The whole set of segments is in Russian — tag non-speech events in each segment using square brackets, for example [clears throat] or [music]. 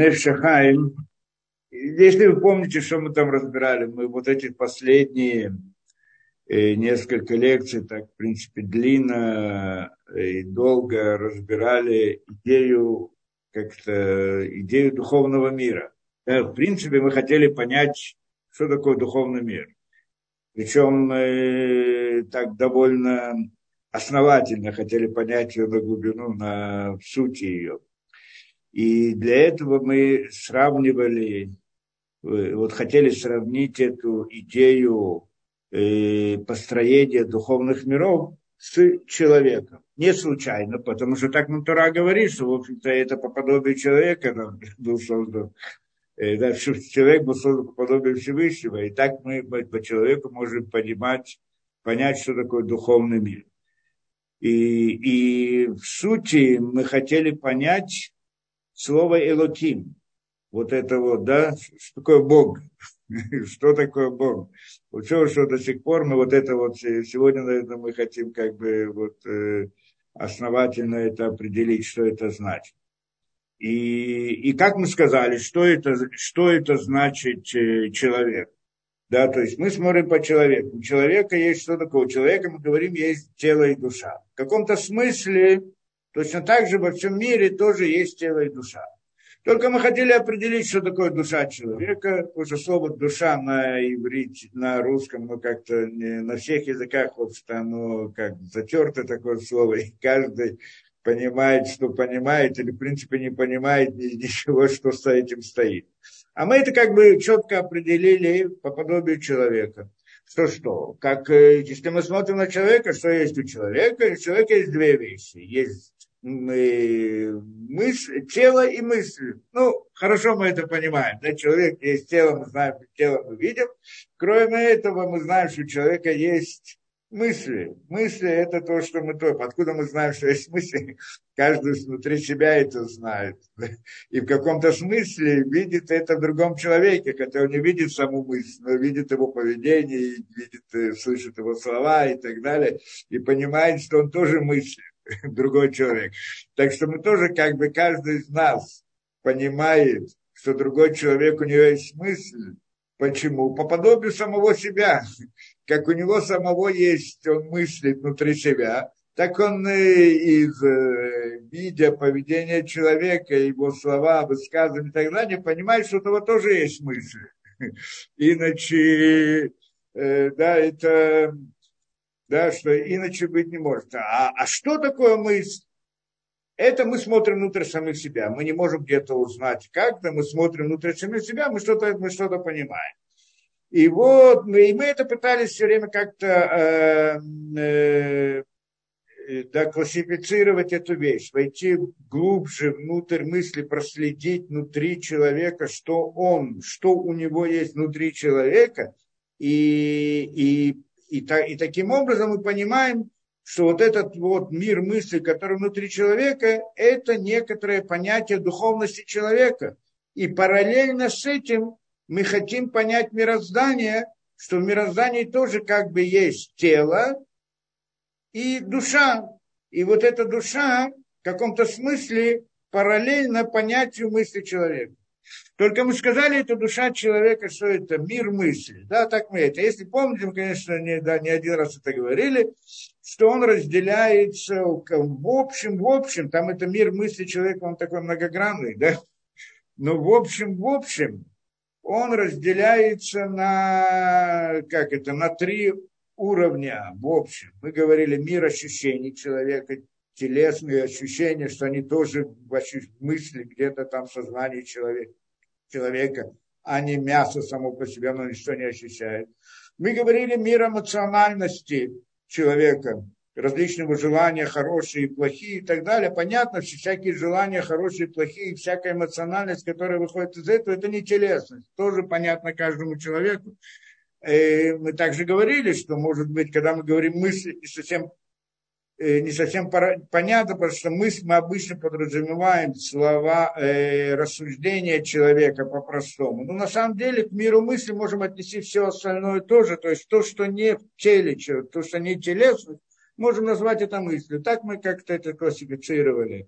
Нефшахайм. Если вы помните, что мы там разбирали, мы вот эти последние э, несколько лекций, так, в принципе, длинно и долго разбирали идею, как-то, идею духовного мира. Да, в принципе, мы хотели понять, что такое духовный мир. Причем э, так довольно основательно хотели понять ее на глубину, на сути ее. И для этого мы сравнивали, э, вот хотели сравнить эту идею э, построения духовных миров с человеком. Не случайно, потому что так Натура говорит, что, в общем-то, это по подобию человека [laughs] был создан. Э, да, человек был создан по подобию Всевышнего, и так мы по человеку можем понимать, понять, что такое духовный мир. И, и в сути мы хотели понять, слово Элоким. Вот это вот, да, что такое Бог? [laughs] что такое Бог? Учил, что до сих пор мы вот это вот, сегодня, наверное, мы хотим как бы вот э, основательно это определить, что это значит. И, и как мы сказали, что это, что это значит э, человек? Да, то есть мы смотрим по человеку. У человека есть что такое? У человека, мы говорим, есть тело и душа. В каком-то смысле Точно так же во всем мире тоже есть тело и душа. Только мы хотели определить, что такое душа человека, потому что слово душа на иврите, на русском, ну как-то на всех языках, в общем-то, оно как затерто такое слово, и каждый понимает, что понимает, или в принципе не понимает ничего, что с этим стоит. А мы это как бы четко определили по подобию человека. Что что? Как, э, если мы смотрим на человека, что есть у человека? У человека есть две вещи. Есть мысль, тело и мысль. Ну, хорошо мы это понимаем. Да? Человек есть тело, мы знаем, тело мы видим. Кроме этого, мы знаем, что у человека есть мысли. Мысли – это то, что мы то. Откуда мы знаем, что есть мысли? [laughs] Каждый внутри себя это знает. И в каком-то смысле видит это в другом человеке, он не видит саму мысль, но видит его поведение, видит, э, слышит его слова и так далее, и понимает, что он тоже мыслит. [laughs] другой человек. Так что мы тоже, как бы, каждый из нас понимает, что другой человек, у него есть мысль. Почему? По подобию самого себя. Как у него самого есть, он мыслит внутри себя, так он из э, видя поведения человека, его слова, высказывания и так далее, понимает, что у того тоже есть мысль. [laughs] Иначе, э, да, это да, что иначе быть не может. А, а что такое мысль? Это мы смотрим внутрь самих себя. Мы не можем где-то узнать как-то, мы смотрим внутрь самих себя, мы что-то, мы что-то понимаем. И вот мы, и мы это пытались все время как-то э, э, да, эту вещь, войти глубже внутрь мысли, проследить внутри человека, что он, что у него есть внутри человека, и, и и, та, и таким образом мы понимаем, что вот этот вот мир мысли, который внутри человека, это некоторое понятие духовности человека. И параллельно с этим мы хотим понять мироздание, что в мироздании тоже как бы есть тело и душа. И вот эта душа в каком-то смысле параллельно понятию мысли человека. Только мы сказали, это душа человека, что это мир мысли. Да, так мы это. Если помните, мы, конечно, не, да, не один раз это говорили, что он разделяется в общем, в общем, там это мир мысли человека, он такой многогранный, да. Но в общем, в общем, он разделяется на, как это, на три уровня в общем. Мы говорили мир ощущений человека, телесные ощущения, что они тоже мысли где-то там в сознании человека а не мясо само по себе, оно ничто не ощущает. Мы говорили мир эмоциональности человека, различного желания, хорошие и плохие и так далее. Понятно, что всякие желания, хорошие и плохие, всякая эмоциональность, которая выходит из этого, это не телесность. Тоже понятно каждому человеку. И мы также говорили, что, может быть, когда мы говорим мысли, не совсем не совсем понятно, потому что мы, мы обычно подразумеваем слова э, рассуждения человека по-простому. Но на самом деле к миру мысли можем отнести все остальное тоже. То есть то, что не в теле, то, что не телесно, можем назвать это мыслью. Так мы как-то это классифицировали.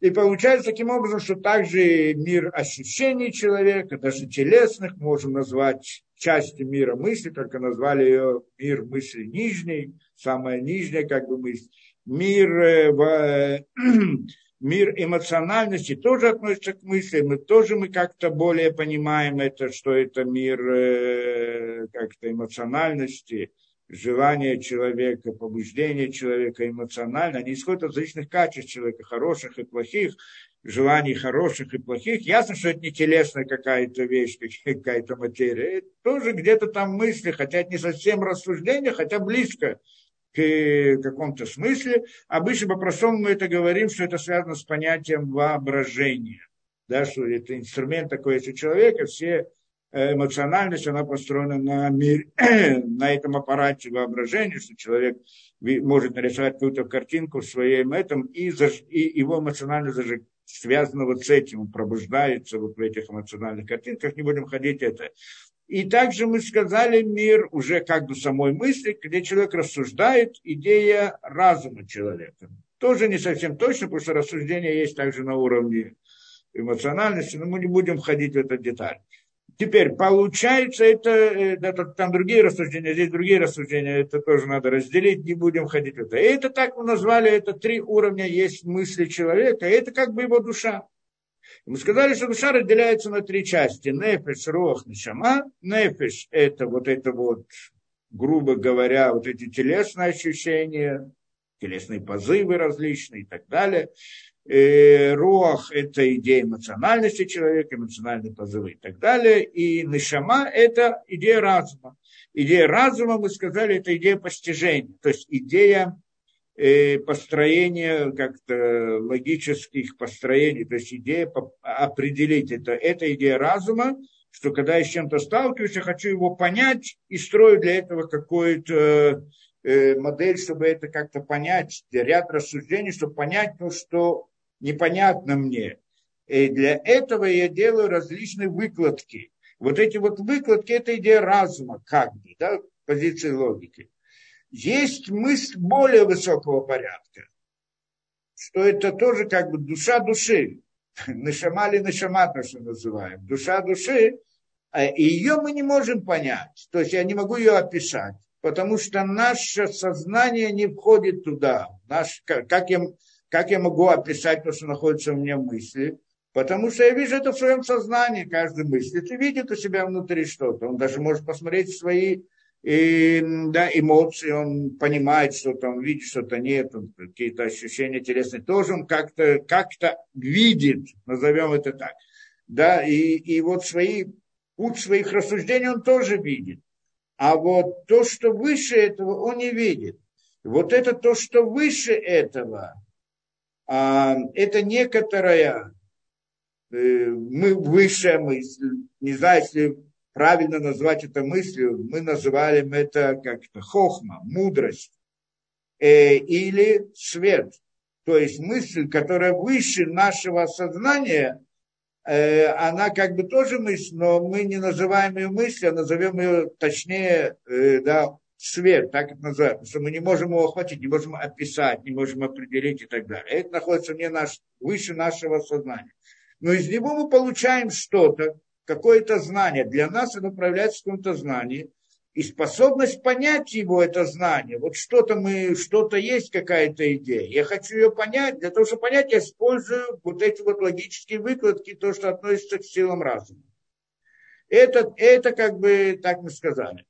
И получается таким образом, что также мир ощущений человека, даже телесных, можем назвать части мира мысли, только назвали ее мир мысли нижней, самая нижняя как бы мысль. Мир, э, [clears throat] мир эмоциональности тоже относится к мысли, мы тоже мы как-то более понимаем это, что это мир э, как-то эмоциональности, желания человека, побуждения человека эмоционально, они исходят от различных качеств человека, хороших и плохих, желаний хороших и плохих. Ясно, что это не телесная какая-то вещь, какая-то материя. Это тоже где-то там мысли, хотя это не совсем рассуждение, хотя близко к каком-то смысле. Обычно по-простому мы это говорим, что это связано с понятием воображения. Да, что это инструмент такой есть у человека, все э, эмоциональность, она построена на, мир, [clears throat] на этом аппарате воображения, что человек может нарисовать какую-то картинку в своем этом, и, заж, и его эмоционально заж, связано вот с этим, пробуждается вот в этих эмоциональных картинках, не будем ходить это. И также мы сказали мир уже как бы самой мысли, где человек рассуждает, идея разума человека. Тоже не совсем точно, потому что рассуждение есть также на уровне эмоциональности, но мы не будем входить в эту деталь. Теперь, получается, это, это, там другие рассуждения, здесь другие рассуждения, это тоже надо разделить, не будем ходить в это. И это так мы назвали, это три уровня есть мысли человека, и это как бы его душа. Мы сказали, что душа разделяется на три части. Нефеш, рох, нишама. Нефеш – это вот это вот, грубо говоря, вот эти телесные ощущения, телесные позывы различные и так далее. Э, Руах – это идея эмоциональности человека, эмоциональные позывы и так далее. И Нишама – это идея разума. Идея разума, мы сказали, это идея постижения, то есть идея э, построения как-то логических построений, то есть идея определить это. Это идея разума, что когда я с чем-то сталкиваюсь, я хочу его понять и строю для этого какую-то э, модель, чтобы это как-то понять, ряд рассуждений, чтобы понять то, что непонятно мне. И для этого я делаю различные выкладки. Вот эти вот выкладки – это идея разума, как бы, да, позиции логики. Есть мысль более высокого порядка, что это тоже как бы душа души, [laughs] нашама или то, что называем, душа души, а, и ее мы не можем понять, то есть я не могу ее описать, потому что наше сознание не входит туда. Наш, как, я, как я могу описать то, что находится у меня в мысли? Потому что я вижу это в своем сознании, каждый мыслит и видит у себя внутри что-то. Он даже может посмотреть свои и, да, эмоции, он понимает что-то, он видит что-то нет, какие-то ощущения телесные, тоже он как-то как видит, назовем это так. Да, и, и вот свои, путь своих рассуждений он тоже видит. А вот то, что выше этого, он не видит. Вот это то, что выше этого, это некоторая э, мы высшая мысль, не знаю, если правильно назвать это мыслью, мы называем это как-то хохма, мудрость э, или свет. То есть мысль, которая выше нашего сознания, э, она как бы тоже мысль, но мы не называем ее мыслью, а назовем ее точнее, да, свет, так это что мы не можем его охватить, не можем описать, не можем определить и так далее. Это находится не наш, выше нашего сознания. Но из него мы получаем что-то, какое-то знание. Для нас оно проявляется в каком-то знании. И способность понять его, это знание. Вот что-то мы, что-то есть, какая-то идея. Я хочу ее понять. Для того, чтобы понять, я использую вот эти вот логические выкладки, то, что относится к силам разума. Это, это как бы, так мы сказали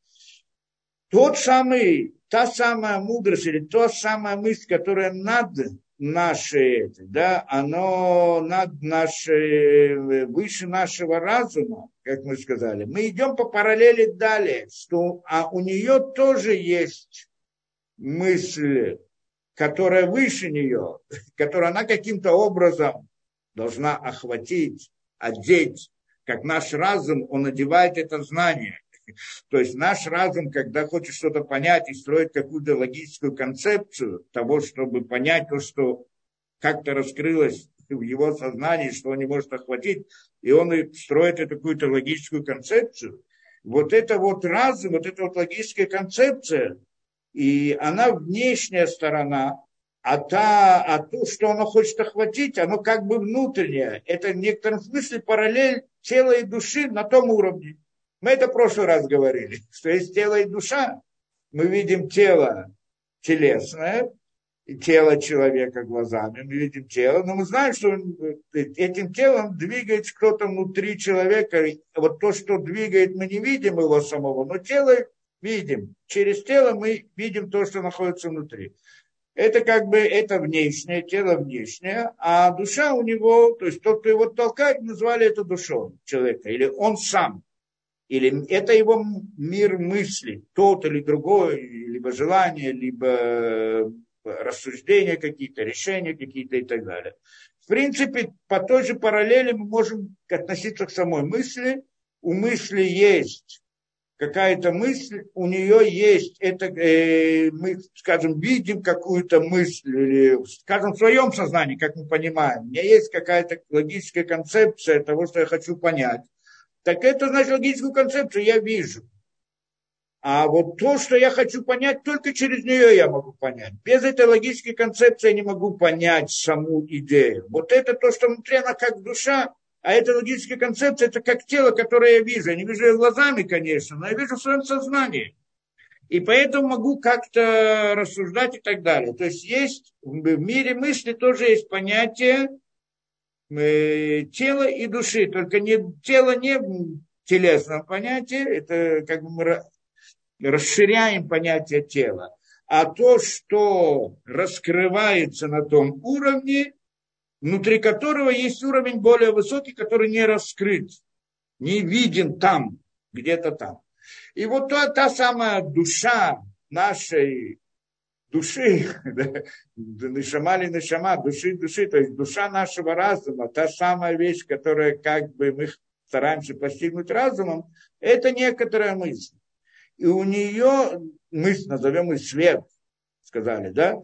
тот самый, та самая мудрость или та самая мысль, которая над нашей, да, оно над нашей, выше нашего разума, как мы сказали. Мы идем по параллели далее, что, а у нее тоже есть мысль, которая выше нее, которую она каким-то образом должна охватить, одеть, как наш разум, он одевает это знание. То есть наш разум, когда хочет что-то понять и строить какую-то логическую концепцию того, чтобы понять то, что как-то раскрылось в его сознании, что он не может охватить, и он строит эту какую-то логическую концепцию. Вот это вот разум, вот эта вот логическая концепция, и она внешняя сторона, а, та, а то, что оно хочет охватить, оно как бы внутреннее. Это в некотором смысле параллель тела и души на том уровне. Мы это в прошлый раз говорили, [laughs] что есть тело и душа. Мы видим тело телесное, тело человека глазами, мы видим тело, но мы знаем, что этим телом двигается кто-то внутри человека. Вот то, что двигает, мы не видим его самого, но тело видим. Через тело мы видим то, что находится внутри это как бы это внешнее, тело внешнее, а душа у него, то есть тот, кто его толкает, назвали это душой человека, или он сам, или это его мир мысли, тот или другой, либо желание, либо э, рассуждения какие-то, решения какие-то и так далее. В принципе, по той же параллели мы можем относиться к самой мысли. У мысли есть какая-то мысль, у нее есть, это э, мы, скажем, видим какую-то мысль, или, скажем, в своем сознании, как мы понимаем, у меня есть какая-то логическая концепция того, что я хочу понять. Так это значит логическую концепцию я вижу. А вот то, что я хочу понять, только через нее я могу понять. Без этой логической концепции я не могу понять саму идею. Вот это то, что внутри она как душа, а эта логическая концепция, это как тело, которое я вижу. Я не вижу ее глазами, конечно, но я вижу в своем сознании. И поэтому могу как-то рассуждать и так далее. То есть есть в мире мысли тоже есть понятие тела и души. Только не, тело не в телесном понятии, это как бы мы расширяем понятие тела. А то, что раскрывается на том уровне, внутри которого есть уровень более высокий, который не раскрыт, не виден там, где-то там. И вот та, та самая душа нашей души, [laughs] нишама ли нишама, души души, то есть душа нашего разума, та самая вещь, которая как бы мы стараемся постигнуть разумом, это некоторая мысль. И у нее мысль, назовем ее свет, сказали, да,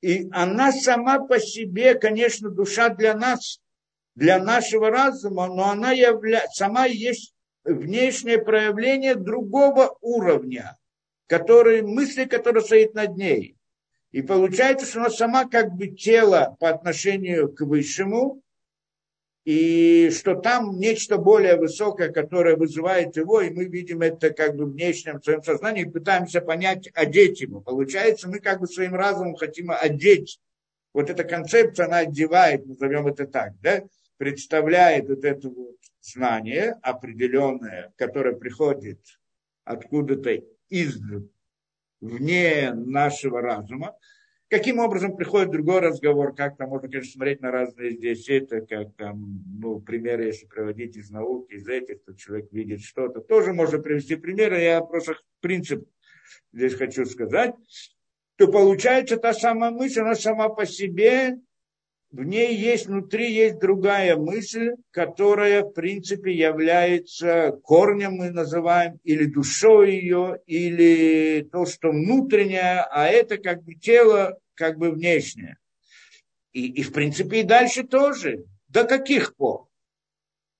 и она сама по себе, конечно, душа для нас, для нашего разума, но она явля... сама есть внешнее проявление другого уровня, который, мысли, которые стоит над ней. И получается, что она сама как бы тело по отношению к высшему, и что там нечто более высокое, которое вызывает его, и мы видим это как бы в внешнем своем сознании, и пытаемся понять, одеть его. Получается, мы как бы своим разумом хотим одеть. Вот эта концепция, она одевает, назовем это так, да, представляет вот это вот знание определенное, которое приходит откуда-то из вне нашего разума, Каким образом приходит другой разговор, как там можно, конечно, смотреть на разные здесь это, как там, ну, примеры, если проводить из науки, из этих, то человек видит что-то. Тоже можно привести примеры, я просто принцип здесь хочу сказать, то получается та самая мысль, она сама по себе, в ней есть, внутри есть другая мысль, которая, в принципе, является корнем, мы называем, или душой ее, или то, что внутреннее, а это как бы тело, как бы внешнее. И, и в принципе и дальше тоже. До каких пор?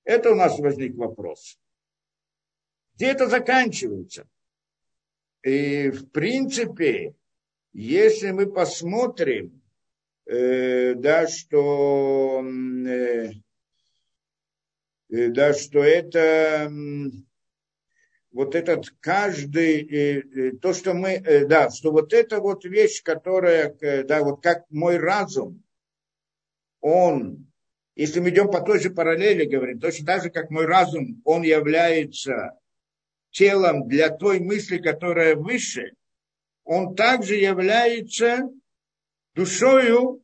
Это у нас возник вопрос. Где это заканчивается? И в принципе, если мы посмотрим, э, да, что, э, э да, что это вот этот каждый, то, что мы, да, что вот эта вот вещь, которая, да, вот как мой разум, он, если мы идем по той же параллели, говорим, точно так же, как мой разум, он является телом для той мысли, которая выше, он также является душою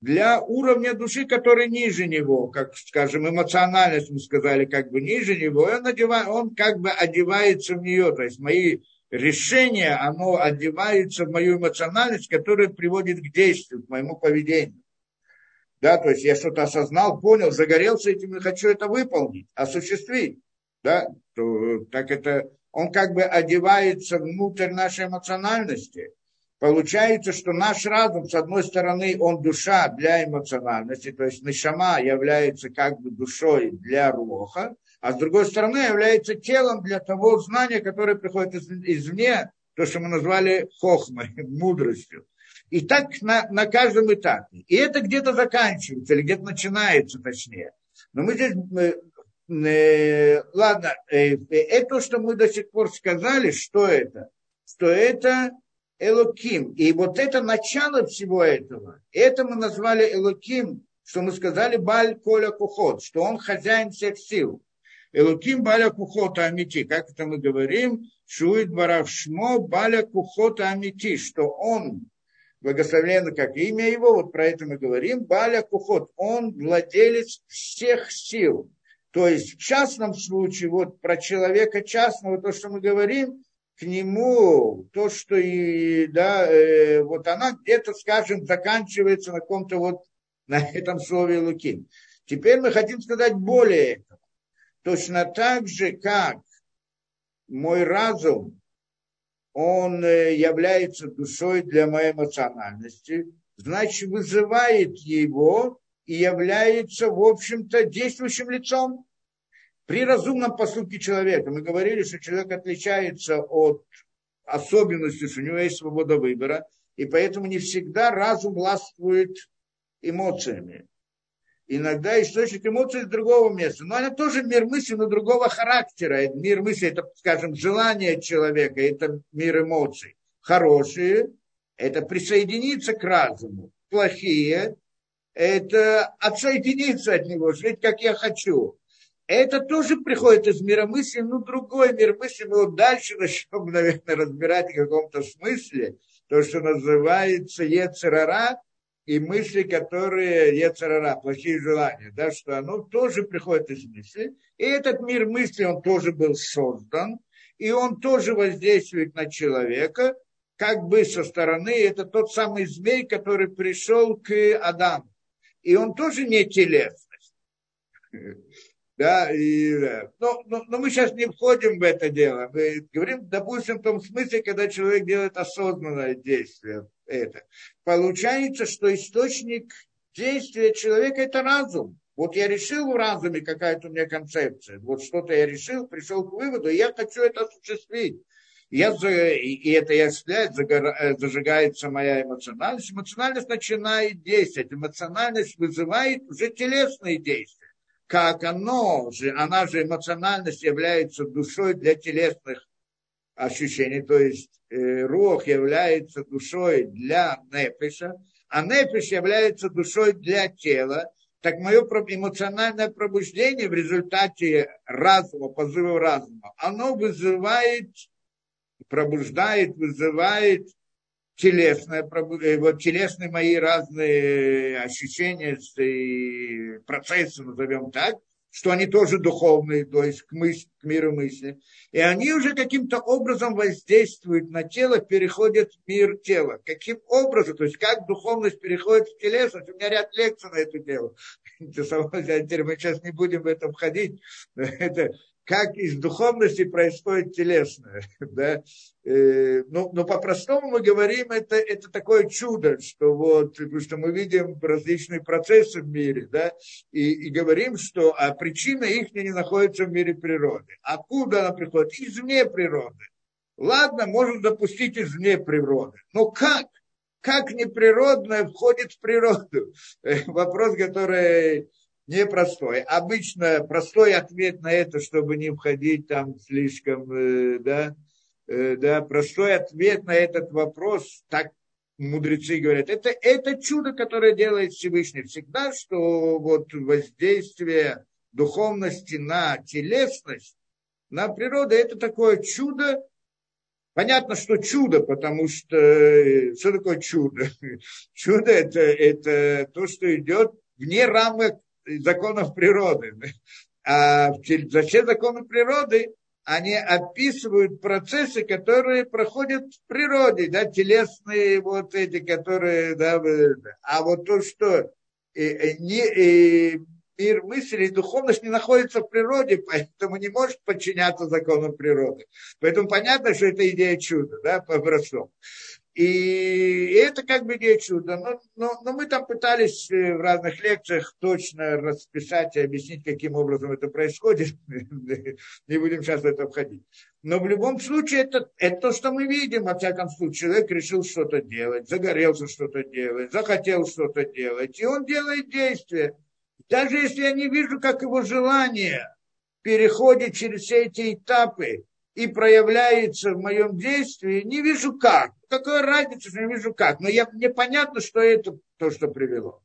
для уровня души, который ниже него, как, скажем, эмоциональность, мы сказали, как бы ниже него, он, одевает, он как бы одевается в нее, то есть мои решения, оно одевается в мою эмоциональность, которая приводит к действию, к моему поведению. Да, то есть я что-то осознал, понял, загорелся этим и хочу это выполнить, осуществить. Да, то, так это, он как бы одевается внутрь нашей эмоциональности – Получается, что наш разум, с одной стороны, он душа для эмоциональности, то есть нишама является как бы душой для руха, а с другой стороны является телом для того знания, которое приходит из, извне, то, что мы назвали хохмой, [laughs] мудростью. И так на, на каждом этапе. И это где-то заканчивается, или где-то начинается, точнее. Но мы здесь э, ладно, э, это, что мы до сих пор сказали, что это? Что это Элоким. И вот это начало всего этого, это мы назвали Элоким, что мы сказали Баль Коля Кухот, что он хозяин всех сил. Элоким Баля Кухота Амити, как это мы говорим, Шуит Баравшмо Баля Кухота Амити, что он благословенно как имя его, вот про это мы говорим, Баля Кухот, он владелец всех сил. То есть в частном случае, вот про человека частного, то, что мы говорим, к нему то, что и, да, э, вот она где-то, скажем, заканчивается на каком-то вот, на этом слове Луки. Теперь мы хотим сказать более этого. Точно так же, как мой разум, он э, является душой для моей эмоциональности, значит, вызывает его и является, в общем-то, действующим лицом. При разумном поступке человека мы говорили, что человек отличается от особенностей, что у него есть свобода выбора, и поэтому не всегда разум властвует эмоциями. Иногда источник эмоций из другого места. Но это тоже мир мысли, но другого характера. Мир мысли – это, скажем, желание человека, это мир эмоций. Хорошие – это присоединиться к разуму. Плохие это отсоединиться от него, жить как я хочу. Это тоже приходит из мира мысли, ну другой мир мысли, мы вот дальше начнем, наверное, разбирать в каком-то смысле то, что называется Ецерара, и мысли, которые Ецерара, плохие желания, да, что оно тоже приходит из мысли. И этот мир мысли, он тоже был создан, и он тоже воздействует на человека, как бы со стороны, это тот самый змей, который пришел к Адаму и он тоже не телесность. Да, и. Но, но, но мы сейчас не входим в это дело. Мы говорим, допустим, в том смысле, когда человек делает осознанное действие. Это. Получается, что источник действия человека – это разум. Вот я решил в разуме, какая-то у меня концепция. Вот что-то я решил, пришел к выводу, и я хочу это осуществить я, и это я осуществляет, э, зажигается моя эмоциональность. Эмоциональность начинает действовать. Эмоциональность вызывает уже телесные действия. Как оно же, она же эмоциональность является душой для телесных ощущений, то есть э, рух является душой для нефиша, а нефиш является душой для тела, так мое эмоциональное пробуждение в результате разума, позыва разума, оно вызывает пробуждает, вызывает телесное, э, вот телесные мои разные ощущения и процессы, назовем так, что они тоже духовные, то есть к, мысли, к миру мысли. И они уже каким-то образом воздействуют на тело, переходят в мир тела. Каким образом, то есть как духовность переходит в телесность. У меня ряд лекций на эту тему. [laughs] Теперь мы сейчас не будем в этом входить. [laughs] Это как из духовности происходит телесное. [laughs] Да? Э, но, но по-простому мы говорим, это, это такое чудо, что, вот, что мы видим различные процессы в мире, да, и, и говорим, что а причина их не находится в мире природы. Откуда она приходит? Извне природы. Ладно, можно допустить извне природы. Но как? Как неприродное входит в природу? [laughs] Вопрос, который непростой. Обычно простой ответ на это, чтобы не входить там слишком, э, да, э, да, простой ответ на этот вопрос, так мудрецы говорят, это, это чудо, которое делает Всевышний всегда, что вот воздействие духовности на телесность, на природу, это такое чудо, Понятно, что чудо, потому что э, что такое чудо? [laughs] Чудо это, это то, что идет вне рамок законов природы. А все законы природы они описывают процессы, которые проходят в природе, да, телесные вот эти, которые, да, а вот то, что не, мир мысли и духовность не находится в природе, поэтому не может подчиняться законам природы. Поэтому понятно, что это идея чуда, да, по-простому. И это как бы не чудо. Но, но, но мы там пытались э, в разных лекциях точно расписать и объяснить, каким образом это происходит. [laughs] Не будем сейчас в это входить. Но в любом случае это, это то, что мы видим. Во всяком случае, человек решил что-то делать, загорелся что-то делать, захотел что-то делать. И он делает действия. Даже если я не вижу, как его желание переходит через все эти этапы, и проявляется в моем действии, не вижу как. Какая разница, что не вижу как. Но я, мне понятно, что это то, что привело.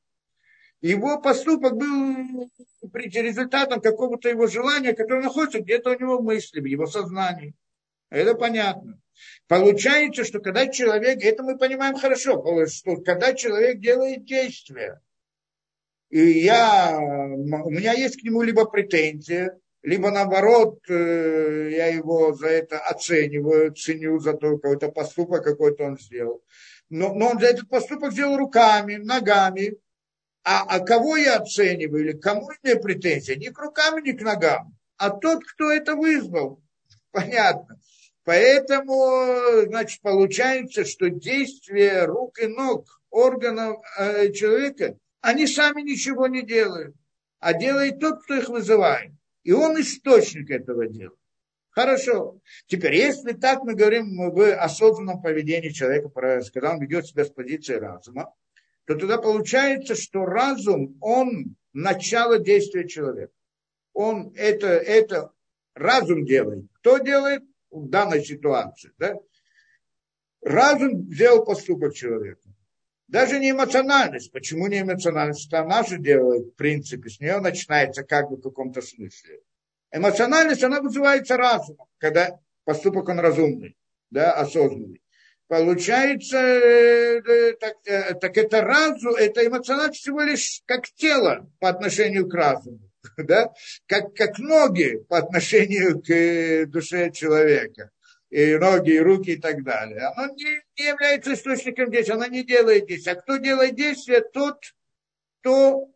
Его поступок был результатом какого-то его желания, которое находится где-то у него в мысли, в его сознании. Это понятно. Получается, что когда человек, это мы понимаем хорошо, что когда человек делает действие, и я, у меня есть к нему либо претензия, либо наоборот, э, я его за это оцениваю, ценю за то, какой-то поступок какой-то он сделал. Но, но он этот поступок сделал руками, ногами. А, а кого я оцениваю или кому имею претензии? Не к рукам, не к ногам, а тот, кто это вызвал. Понятно. Поэтому, значит, получается, что действия рук и ног органов э, человека, они сами ничего не делают, а делает тот, кто их вызывает. И он источник этого дела. Хорошо. Теперь, если так мы говорим в осознанном поведении человека, когда он ведет себя с позиции разума, то тогда получается, что разум, он начало действия человека. Он это, это разум делает. Кто делает в данной ситуации? Да? Разум сделал поступок человека. Даже не эмоциональность. Почему не эмоциональность? Это она же делает, в принципе, с нее начинается как бы в каком-то смысле. Эмоциональность, она вызывается разумом, когда поступок он разумный, да, осознанный. Получается, э, так, э, так это разум, это эмоциональность всего лишь как тело по отношению к разуму, [laughs] да? как, как ноги по отношению к э, душе человека и ноги, и руки и так далее. Оно не, не является источником действия, оно не делает действия. А кто делает действие, тот, кто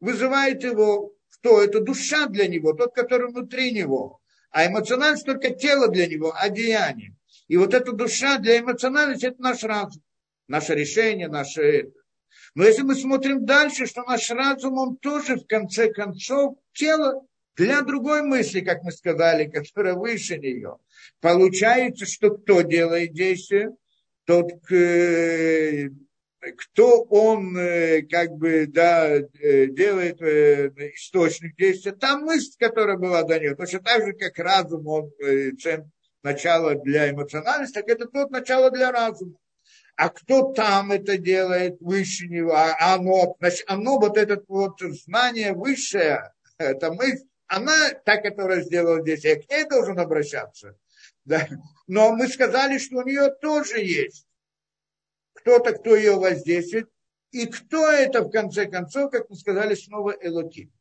вызывает его, кто это душа для него, тот, который внутри него. А эмоциональность только тело для него, а. И вот эта душа для эмоциональности – это наш разум, наше решение, наше но если мы смотрим дальше, что наш разум, он тоже в конце концов тело для другой мысли, как мы сказали, которая выше нее. Получается, что кто делает действие? Тот, э, кто он э, как бы да, э, делает источник действия, та мысль, которая была до нее, точно так же, как разум, он чем начало для эмоциональности, так это тот начало для разума. А кто там это делает выше него? А оно, оно вот это вот знание высшее, [laughs] это мысль, она та, которая сделала здесь, я к ней должен обращаться. Да? Но мы сказали, что у нее тоже есть кто-то, кто ее воздействует, и кто это, в конце концов, как мы сказали, снова Элоким.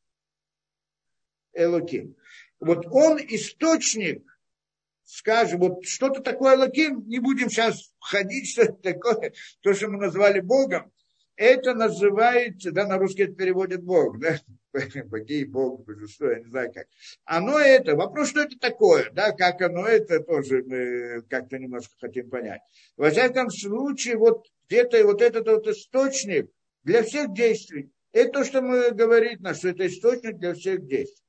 Элоким. Вот он источник, скажем, вот что-то такое Элоким, не будем сейчас входить, что это такое, то, что мы назвали Богом, это называется, да, на русский это переводит Бог, да, [laughs] богей, Бог, божество, я не знаю как. Оно это, вопрос, что это такое, да, как оно это, тоже мы как-то немножко хотим понять. Во всяком случае, вот где-то вот этот вот источник для всех действий, это то, что мы говорим, что это источник для всех действий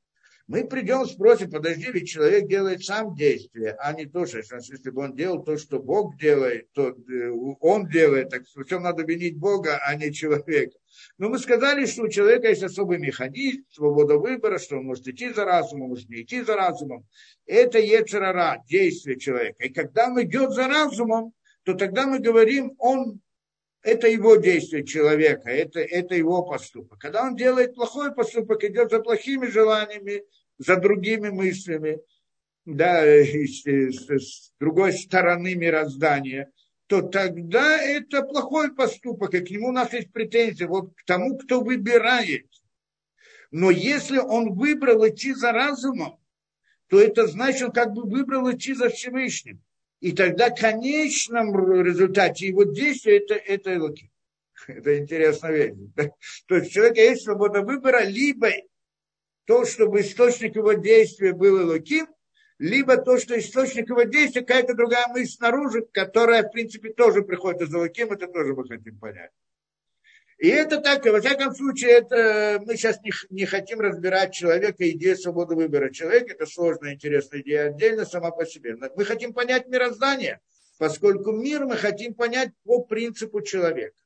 мы придем, спросим, подожди, ведь человек делает сам действие, а не то, что если бы он делал то, что Бог делает, то э, он делает, так в чем надо винить Бога, а не человека. Но мы сказали, что у человека есть особый механизм, свобода выбора, что он может идти за разумом, может не идти за разумом. Это ецерара, действие человека. И когда он идет за разумом, то тогда мы говорим, он это его действие человека, это, это его поступок. Когда он делает плохой поступок, идет за плохими желаниями, за другими мыслями, да, с, другой стороны мироздания, то тогда это плохой поступок, и к нему у нас есть претензии, вот к тому, кто выбирает. Но если он выбрал идти за разумом, то это значит, он как бы выбрал идти за Всевышним. И тогда в конечном результате его действия это, это Элоки. [laughs] Это интересно видеть. То есть у человека есть свобода выбора, либо то, чтобы источник его действия был Элоким, либо то, что источник его действия, какая-то другая мысль снаружи, которая, в принципе, тоже приходит из Алаким, это тоже мы хотим понять. И это так, во всяком случае, это, мы сейчас не, не хотим разбирать человека, идею свободы выбора человека, это сложная, интересная идея отдельно сама по себе. Мы хотим понять мироздание, поскольку мир мы хотим понять по принципу человека.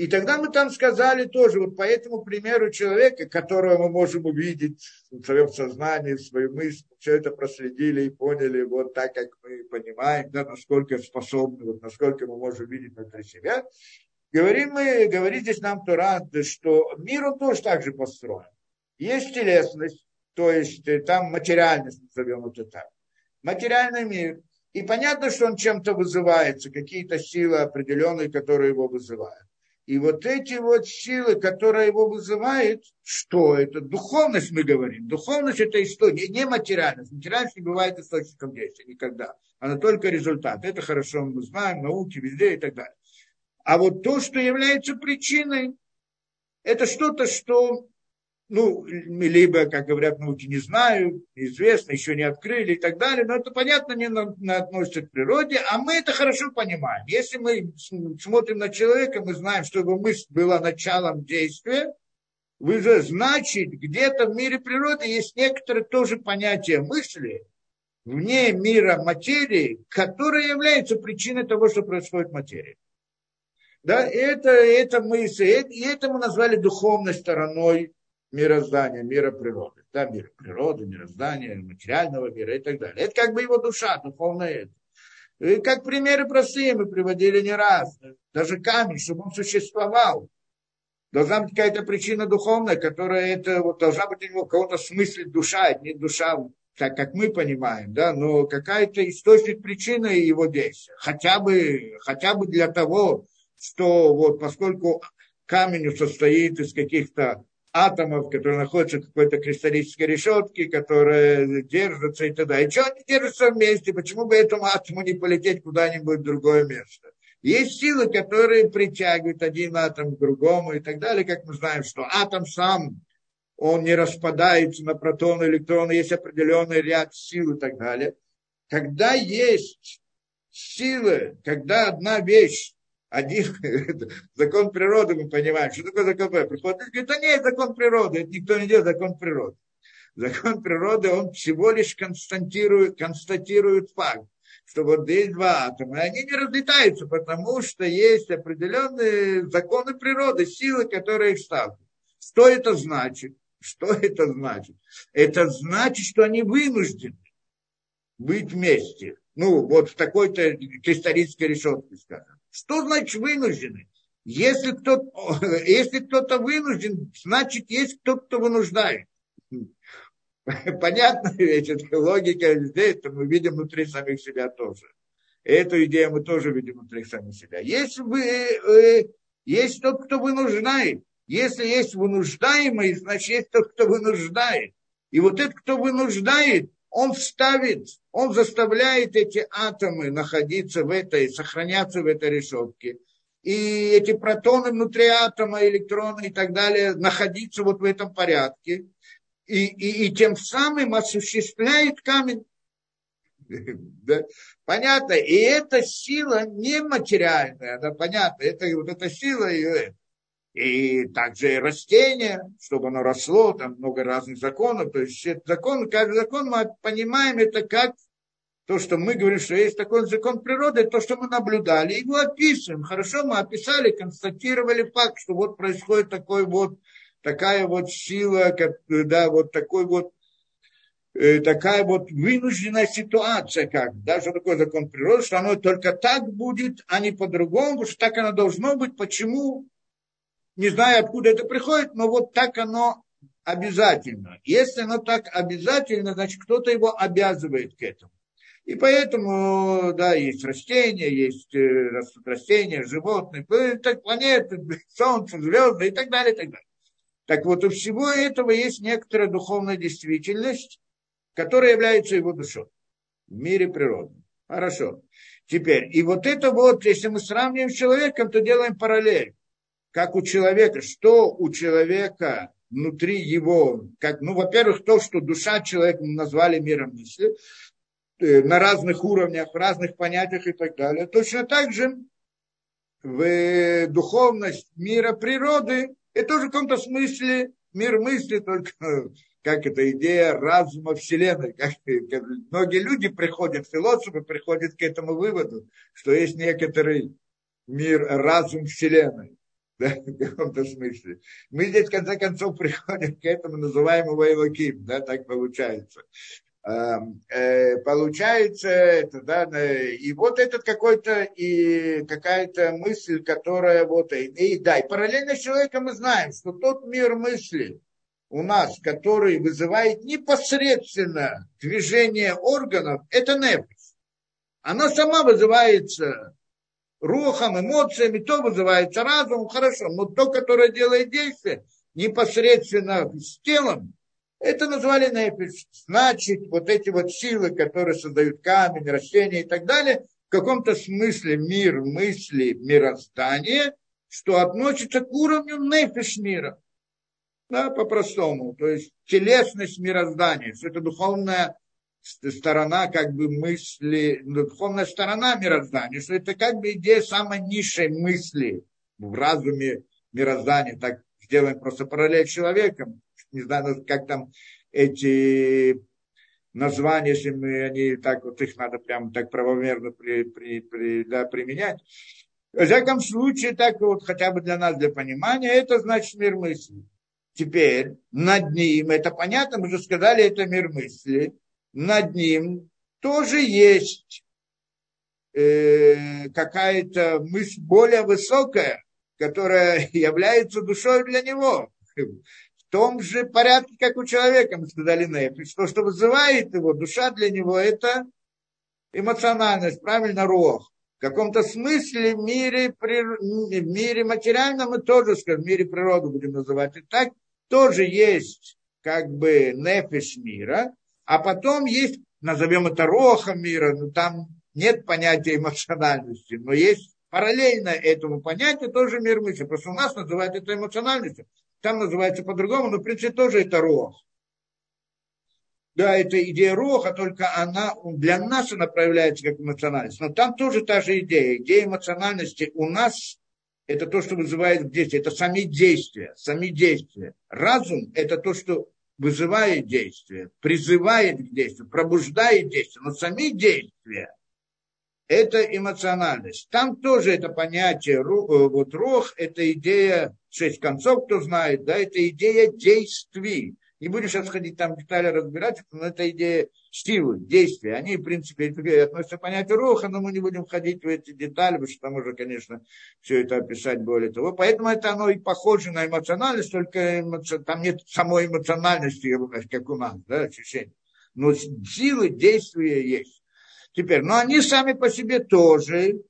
И тогда мы там сказали тоже, вот по этому примеру человека, которого мы можем увидеть в своем сознании, в своей мысли, все это проследили и поняли вот так, как мы понимаем, да, насколько способны, вот насколько мы можем видеть внутри себя. Говорим мы, говорит здесь нам Тура, что мир он тоже так же построен. Есть телесность, то есть э, там материальность, назовем это так. Материальный мир. И понятно, что он чем-то вызывается, какие-то силы определенные, которые его вызывают. И вот эти вот силы, которые его вызывают, что это? Духовность мы говорим. Духовность это история, не материальность. Материальность не бывает источником действия никогда. Она только результат. Это хорошо мы знаем, науки везде и так далее. А вот то, что является причиной, это что-то, что ну, либо, как говорят науки, не знаю, неизвестно, еще не открыли и так далее, но это, понятно, не на, на относится к природе, а мы это хорошо понимаем. Если мы смотрим на человека, мы знаем, что его мысль была началом действия, вы же, значит, где-то в мире природы есть некоторые тоже понятия мысли, вне мира материи, которые являются причиной того, что происходит в материи. Да, это, это мысль, и это мы назвали духовной стороной мироздания, мира природы. Да, мира природы, мироздания, материального мира и так далее. Это как бы его душа, духовная это. И как примеры простые мы приводили не раз. Даже камень, чтобы он существовал. Должна быть какая-то причина духовная, которая это, вот, должна быть у него кого-то смысле душа, это не душа, так как мы понимаем, да, но какая-то источник причины его действия. Хотя бы, хотя бы для того, что вот поскольку камень состоит из каких-то атомов, которые находятся в какой-то кристаллической решетке, которые держатся и т.д. И что они держатся вместе? Почему бы этому атому не полететь куда-нибудь в другое место? Есть силы, которые притягивают один атом к другому и так далее, как мы знаем, что атом сам, он не распадается на протоны, электроны, есть определенный ряд сил и так далее. Когда есть силы, когда одна вещь один [laughs] закон природы мы понимаем. Что такое закон природы? Приходит и говорит, это не закон природы, это никто не делает закон природы. Закон природы, он всего лишь констатирует, констатирует факт, что вот есть два атома, и они не разлетаются, потому что есть определенные законы природы, силы, которые их ставят. Что это значит? Что это значит? Это значит, что они вынуждены быть вместе. Ну, вот в такой-то кристаллической решетке, скажем. Что значит вынуждены? Если кто-то, [laughs] если кто-то вынужден, значит, есть кто-то, кто вынуждает. [laughs] Понятно, это логика везде, это мы видим внутри самих себя тоже. Эту идею мы тоже видим внутри самих себя. Если вы, э, есть тот, кто вынуждает, если есть вынуждаемый, значит, есть тот, кто вынуждает. И вот этот, кто вынуждает, он ставит, он заставляет эти атомы находиться в этой, сохраняться в этой решетке. И эти протоны внутри атома, электроны и так далее находиться вот в этом порядке. И, и, и тем самым осуществляет камень. [laughs] Понятно. И эта сила нематериальная, да, понятно. Это вот эта сила ее и также растения, чтобы оно росло, там много разных законов. То есть этот закон, каждый закон мы понимаем это как то, что мы говорим, что есть такой закон природы, то, что мы наблюдали, его описываем. Хорошо, мы описали, констатировали факт, что вот происходит такой вот, такая вот сила, как, да, вот такой вот э, такая вот вынужденная ситуация, как даже такой закон природы, что оно только так будет, а не по-другому, что так оно должно быть. Почему? Не знаю, откуда это приходит, но вот так оно обязательно. Если оно так обязательно, значит, кто-то его обязывает к этому. И поэтому, да, есть растения, есть э, растут растения, животные, планеты, [laughs] солнце, звезды и так далее, и так далее. Так вот, у всего этого есть некоторая духовная действительность, которая является его душой в мире природы. Хорошо. Теперь, и вот это вот, если мы сравниваем с человеком, то делаем параллель как у человека, что у человека внутри его, как, ну, во-первых, то, что душа человека назвали миром мысли, э, на разных уровнях, в разных понятиях и так далее. Точно так же в духовность мира природы, это тоже в каком-то смысле мир мысли, только [laughs] как эта идея разума Вселенной. Как, как многие люди приходят, философы приходят к этому выводу, что есть некоторый мир, разум Вселенной. [laughs] Да, в каком-то смысле. Мы здесь, в конце концов, [laughs] приходим к этому называемому Элоким, да, так получается. Э, получается это, да, и вот этот какой-то, и какая-то мысль, которая вот, и, и да, и параллельно с человеком мы знаем, что тот мир мысли у нас, который вызывает непосредственно движение органов, это нефис. Она сама вызывается рухом, эмоциями, то вызывается разумом, хорошо, но то, которое делает действие непосредственно с телом, это назвали нефиш. Значит, вот эти вот силы, которые создают камень, растения и так далее, в каком-то смысле мир мысли, мироздание, что относится к уровню нефиш мира. Да, по-простому. То есть телесность мироздания. Это духовная сторона как бы мысли, духовная сторона мироздания, что это как бы идея самой низшей мысли в разуме мироздания. Так сделаем просто параллель с человеком не знаю, как там эти названия, если мы, они так вот их надо прям так правомерно при, при, при, да, применять. В всяком случае, так вот хотя бы для нас, для понимания, это значит мир мысли. Теперь над ним, это понятно, мы же сказали, это мир мысли, над ним тоже есть э, какая-то мысль более высокая, которая [laughs] является душой для него том же порядке, как у человека, мы сказали нефиш. То, что вызывает его, душа для него, это эмоциональность, правильно, рох. В каком-то смысле в мире, в мире материальном мы тоже, скажем, в мире природы будем называть. И так тоже есть как бы нефиш мира, а потом есть, назовем это рохом мира, но там нет понятия эмоциональности, но есть параллельно этому понятию тоже мир мысли. Просто у нас называют это эмоциональностью. Там называется по-другому, но в принципе тоже это рох. Да, это идея роха, только она для нас она проявляется как эмоциональность. Но там тоже та же идея. Идея эмоциональности у нас это то, что вызывает действие. Это сами действия, сами действия. Разум – это то, что вызывает действие, призывает к действию, пробуждает действие. Но сами действия – это эмоциональность. Там тоже это понятие, э, вот рох – это идея шесть концов, кто знает, да, это идея действий. Не будем сейчас ходить там детали разбирать, но это идея силы, действия. Они, в принципе, относятся к понятию роха, но мы не будем ходить в эти детали, потому что там уже, конечно, все это описать более того. Поэтому это оно и похоже на эмоциональность, только эмоци... там нет самой эмоциональности, как у нас, да, ощущение. Но силы действия есть. Теперь, но они сами по себе тоже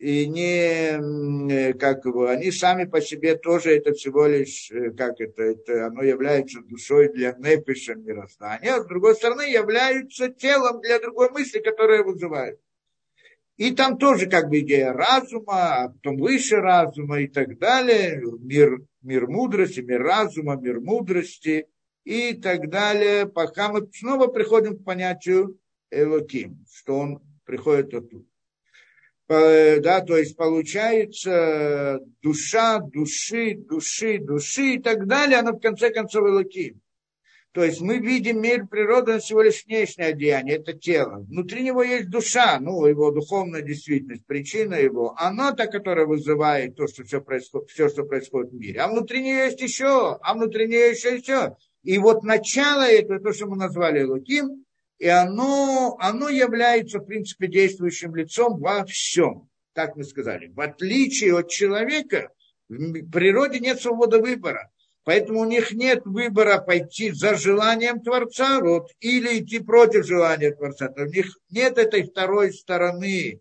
и не, как бы, они сами по себе тоже это всего лишь, э, как это, это оно является душой для непиша мироздания, а с другой стороны являются телом для другой мысли, которая вызывает. И там тоже как бы идея разума, а потом выше разума и так далее, мир, мир мудрости, мир разума, мир мудрости и так далее, пока мы снова приходим к понятию Элоким, что он приходит оттуда. Э, да, то есть получается душа, души, души, души и так далее, она в конце концов Элоким. То есть мы видим мир природы, всего лишь внешнее одеяние, это тело. Внутри него есть душа, ну, его духовная действительность, причина его. Она та, которая вызывает то, что все, происходит, все, что происходит в мире. А внутри нее есть еще, а внутри нее еще еще. И вот начало этого, то, что мы назвали Луким, и оно, оно является, в принципе, действующим лицом во всем, так мы сказали. В отличие от человека, в природе нет свободы выбора. Поэтому у них нет выбора пойти за желанием Творца вот, или идти против желания Творца. У них нет этой второй стороны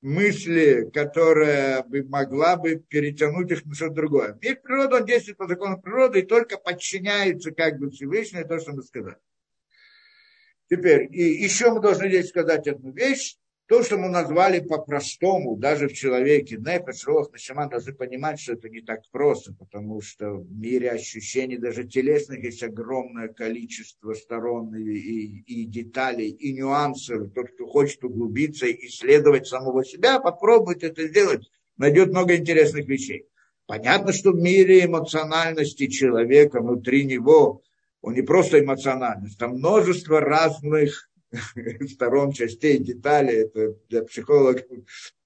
мысли, которая бы могла бы перетянуть их на что-то другое. Мир природы, он действует по закону природы и только подчиняется как бы Всевышнему, то, что мы сказали. Теперь, и еще мы должны здесь сказать одну вещь, то, что мы назвали по-простому, даже в человеке, нефеш, рох, нашаман, должны понимать, что это не так просто, потому что в мире ощущений, даже телесных, есть огромное количество сторон и, и, и деталей, и нюансов. Тот, кто хочет углубиться исследовать самого себя, попробует это сделать, найдет много интересных вещей. Понятно, что в мире эмоциональности человека, внутри него, он не просто эмоциональность, там множество разных [laughs] сторон, частей, деталей. Это для психологов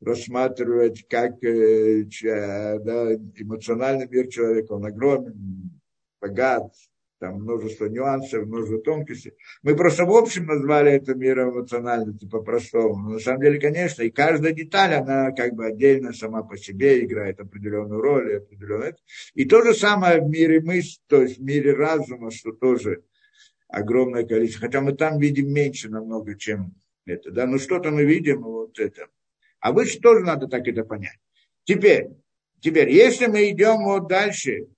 рассматривать как э, да, эмоциональный мир человека. Он огромен, богат, там множество нюансов, множество тонкостей. Мы просто в общем назвали это миром эмоциональности по-простому. Но на самом деле, конечно, и каждая деталь, она как бы отдельно сама по себе играет определенную роль. Определенную... И то же самое в мире мысли, то есть в мире разума, что тоже огромное количество. Хотя мы там видим меньше намного, чем это. Да? Но что-то мы видим, вот это. А выше тоже надо так это понять. Теперь, теперь если мы идем вот дальше,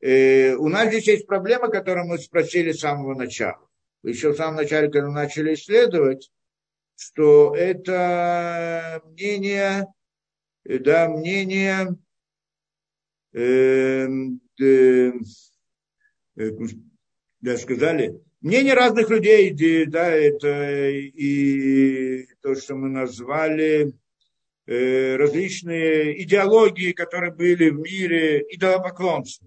Э, у нас здесь есть проблема, которую мы спросили с самого начала. Еще в самом начале, когда начали исследовать, что это мнение, э, да, мнение, э, э, да, сказали, мнение разных людей, да, это и то, что мы назвали э, различные идеологии, которые были в мире, идолопоклонства.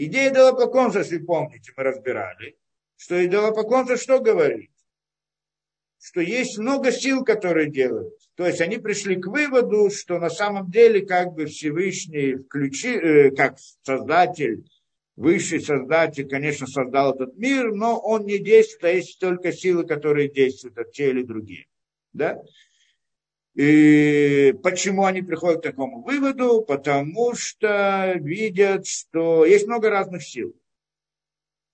Идея идолопоклонства, если помните, мы разбирали, что идолопоклонство что говорит? Что есть много сил, которые делают. То есть они пришли к выводу, что на самом деле как бы Всевышний включи, э, как создатель, высший создатель, конечно, создал этот мир, но он не действует, а есть только силы, которые действуют, от те или другие. Да? И почему они приходят к такому выводу? Потому что видят, что есть много разных сил,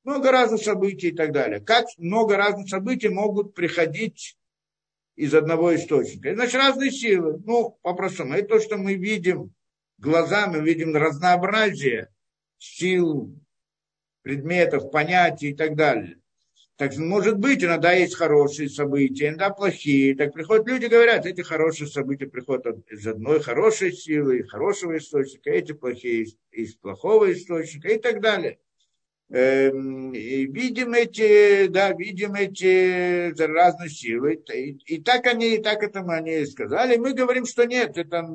много разных событий и так далее. Как много разных событий могут приходить из одного источника? Значит, разные силы. Ну, по-простому. Это то, что мы видим глазами, видим разнообразие сил, предметов, понятий и так далее. Так может быть, иногда есть хорошие события, иногда плохие. Так приходят люди, говорят, эти хорошие события приходят из одной хорошей силы, хорошего источника, эти плохие из, из плохого источника и так далее. Эм, и видим эти, да, видим эти разные силы. И, и так они, и так это они сказали. Мы говорим, что нет, это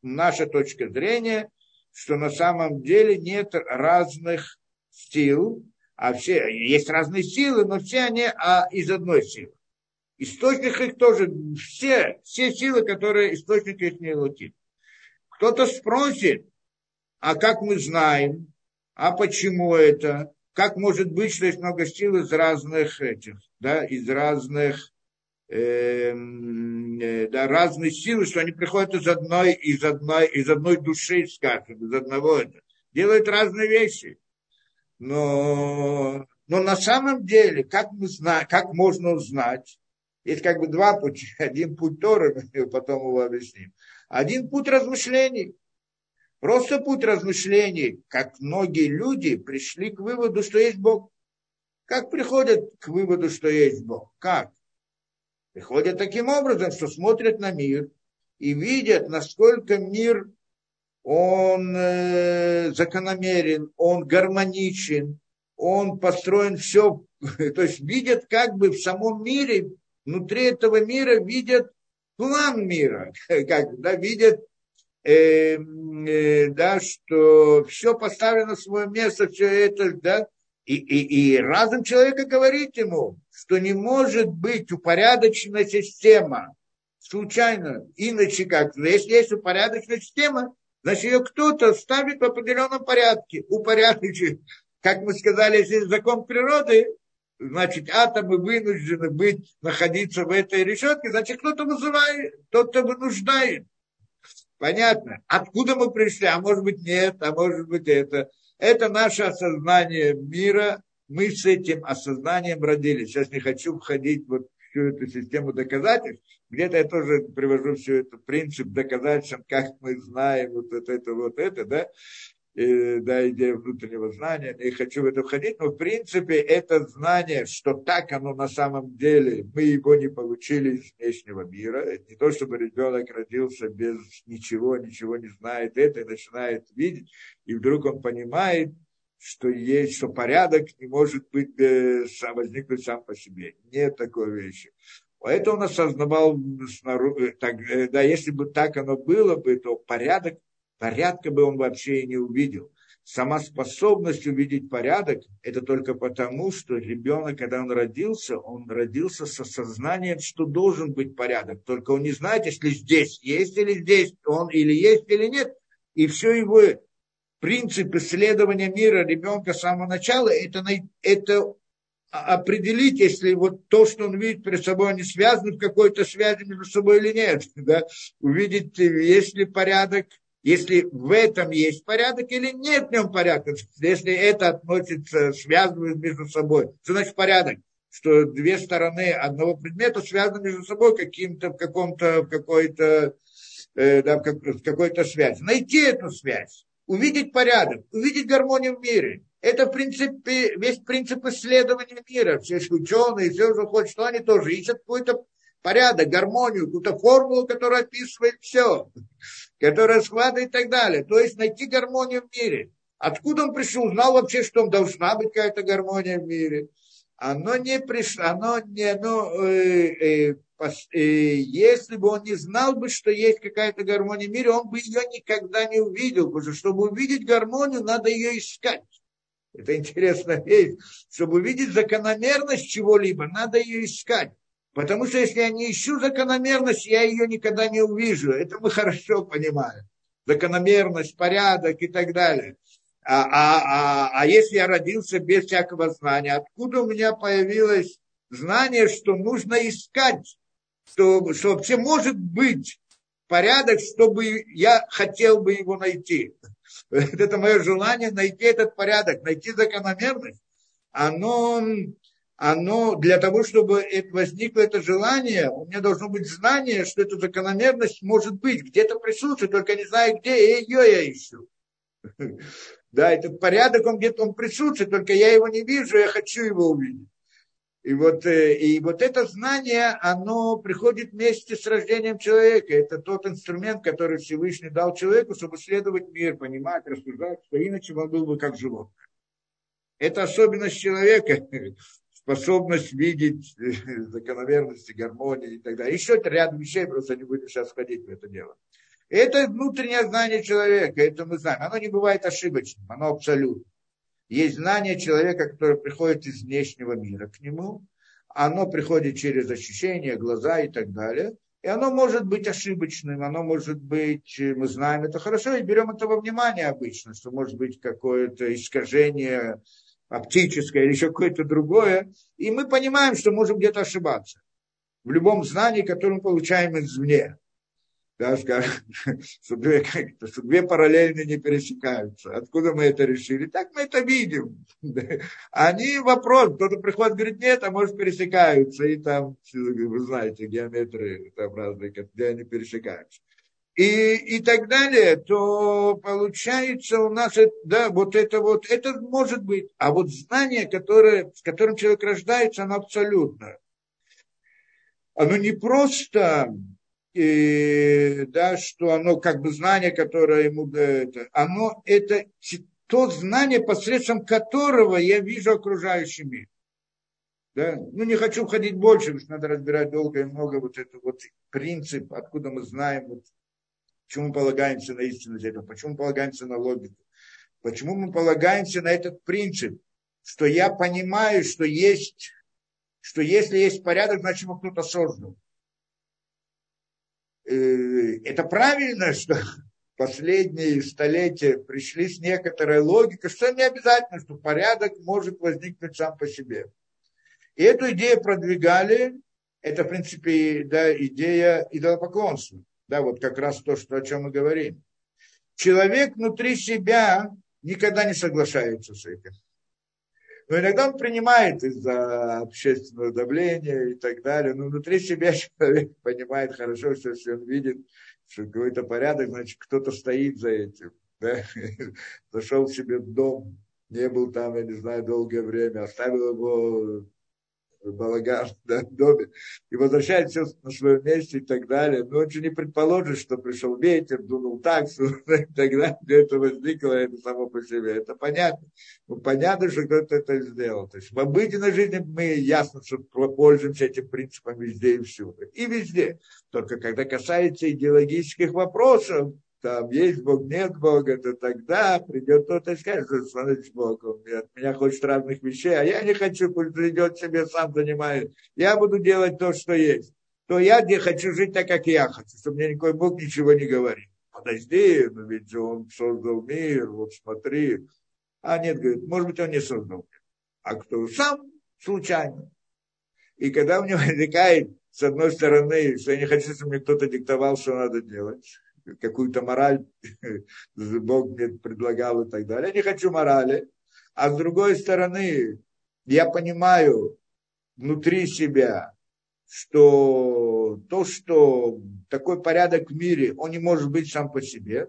наша точка зрения, что на самом деле нет разных сил, а все, есть разные силы, но все они а, из одной силы. Источник их тоже, все, все силы, которые источник их не летит. Кто-то спросит, а как мы знаем, а почему это, как может быть, что есть много сил из разных этих, да, из разных, эм, э, да, разные силы, что они приходят из одной, из одной, из одной души, скажем, из одного, делают разные вещи но, но на самом деле, как, мы знаем, как можно узнать, есть как бы два пути. [laughs] Один путь Торы, [laughs] потом его объясним. Один путь размышлений. Просто путь размышлений, как многие люди пришли к выводу, что есть Бог. Как приходят к выводу, что есть Бог? Как? Приходят таким образом, что смотрят на мир и видят, насколько мир он э, закономерен, он гармоничен, он построен все, [laughs] то есть видят как бы в самом мире, внутри этого мира видят план мира, [laughs] как, да, видят, э, э, да, что все поставлено на свое место, все это, да, и, и, и разум человека говорит ему, что не может быть упорядоченная система случайно, иначе как, если есть упорядоченная система, Значит, ее кто-то ставит в определенном порядке, упорядочит. Как мы сказали, если закон природы, значит, атомы вынуждены быть, находиться в этой решетке, значит, кто-то вызывает, кто-то вынуждает. Понятно. Откуда мы пришли? А может быть нет, а может быть это. Это наше осознание мира. Мы с этим осознанием родились. Сейчас не хочу входить вот всю эту систему доказательств. Где-то я тоже привожу всю эту принцип доказательств, как мы знаем вот это, вот это, да. и, да, идея внутреннего знания, не хочу в это входить, но в принципе это знание, что так оно на самом деле, мы его не получили из внешнего мира, это не то, чтобы ребенок родился без ничего, ничего не знает. Это и начинает видеть, и вдруг он понимает, что есть, что порядок не может быть, э, возникнуть сам по себе. Нет такой вещи. Поэтому он осознавал, э, так, э, да, если бы так оно было бы, то порядок Порядка бы он вообще и не увидел. Сама способность увидеть порядок – это только потому, что ребенок, когда он родился, он родился со сознанием, что должен быть порядок. Только он не знает, если здесь есть или здесь он или есть или нет. И все его принцип исследования мира ребенка с самого начала это, это определить, если вот то, что он видит перед собой, они связаны в какой-то связи между собой или нет. [laughs] Да? Увидеть, есть ли порядок – если в этом есть порядок или нет в нем порядка. [laughs] Если это относится, связано между собой, что значит порядок? Что две стороны одного предмета связаны между собой каким-то, в каком-то, в какой-то, э, да, в какой-то связи. Найти эту связь, увидеть порядок, увидеть гармонию в мире. Это, в принципе, весь принцип исследования мира. Все ученые, все, что хочет, что они тоже ищут какой-то порядок, гармонию, какую-то формулу, которая описывает все которая схватывает и так далее. То есть найти гармонию в мире. Откуда он пришел? Знал вообще, что должна быть какая-то гармония в мире. Оно не пришло, оно не, оно, э, э, если бы он не знал бы, что есть какая-то гармония в мире, он бы ее никогда не увидел, потому что чтобы увидеть гармонию, надо ее искать. Это интересная вещь. Чтобы увидеть закономерность чего-либо, надо ее искать. Потому что если я не ищу закономерность, я ее никогда не увижу. Это мы хорошо понимаем. Закономерность, порядок и так далее. А, а, а, а если я родился без всякого знания, откуда у меня появилось знание, что нужно искать, что, что вообще может быть порядок, чтобы я хотел бы его найти. [laughs] Это мое желание найти этот порядок, найти закономерность. Оно оно для того, чтобы возникло это желание, у меня должно быть знание, что эта закономерность может быть, где-то присутствует, только не знаю где, и ее я ищу. [laughs] Да, этот порядок, он где-то он присутствует, только я его не вижу, я хочу его увидеть. И вот, э, и вот это знание, оно приходит вместе с рождением человека. Это тот инструмент, который Всевышний дал человеку, чтобы исследовать мир, понимать, рассуждать, что иначе он был бы как животное. Это особенность человека, [laughs] способность видеть э, закономерности, гармонии и так далее. Еще ряд вещей, просто не будем сейчас входить в это дело. Это внутреннее знание человека, это мы знаем. Оно не бывает ошибочным, оно абсолютно. Есть знание человека, которое приходит из внешнего мира к нему. Оно приходит через ощущения, глаза и так далее. И оно может быть ошибочным, оно может быть, э, мы знаем это хорошо, и берем это во внимание обычно, что может быть какое-то искажение оптическое или еще какое-то другое, и мы понимаем, что можем где-то ошибаться в любом знании, которое мы получаем извне. Да, [laughs] что две, [laughs] что две параллельно не пересекаются. Откуда мы это решили? Так мы это видим. [laughs] Они вопрос, кто-то приходит, говорит, нет, а может пересекаются, и там, вы знаете, геометрии там разные, где они пересекаются и, и так далее, то получается у нас, да, вот это вот, это может быть. А вот знание, которое, с которым человек рождается, оно абсолютно. Оно не просто, и, да, что оно как бы знание, которое ему дает, оно это то знание, посредством которого я вижу окружающий мир. Да? Ну, не хочу входить больше, потому что надо разбирать долго и много вот этот вот принцип, откуда мы знаем вот Почему мы полагаемся на истинность этого? Почему мы полагаемся на логику? Почему мы полагаемся на этот принцип, что я понимаю, что есть, что если есть порядок, значит его кто-то создал. Э, это правильно, что [laughs] последние столетия пришли с некоторой логикой, что не обязательно, что порядок может возникнуть сам по себе. И эту идею продвигали, это, в принципе, да, идея идолопоклонства. Да, вот как раз то, что, о чем мы говорим. Человек внутри себя никогда не соглашается с этим. Но иногда он принимает из-за общественного давления и так далее. Но внутри себя [laughs] человек понимает хорошо, что если он видит, что какой-то порядок, значит, кто-то стоит за этим. [laughs] да? зашел себе в дом, не был там, я не знаю, долгое время, оставил его балаган [laughs] да, в доме, и возвращается на свое месте и так далее. Но он же не предположит, что пришел ветер, дунул таксу [laughs] и так далее. Это возникло это само по себе. Это понятно. Ну, понятно, что кто-то это сделал. То есть в обыденной жизни мы ясно, что пользуемся этим принципом везде и всюду. И везде. Только когда касается идеологических вопросов, там есть Бог, нет Бога, то тогда придет тот и скажет, что смотрите, Бог, он от меня хочет разных вещей, а я не хочу, пусть придет себе, сам занимает. Я буду делать то, что есть. То я где хочу жить так, как я хочу, чтобы мне никакой Бог ничего не говорит. Подожди, но ведь же он создал мир, вот смотри. А нет, говорит, может быть, он не создал мир. А кто? Сам случайно. И когда у него возникает, с одной стороны, что я не хочу, чтобы мне кто-то диктовал, что надо делать, какую-то мораль [laughs] Бог мне предлагал и так далее. Я не хочу морали. А с другой стороны, я понимаю внутри себя, что то, что такой порядок в мире, он не может быть сам по себе.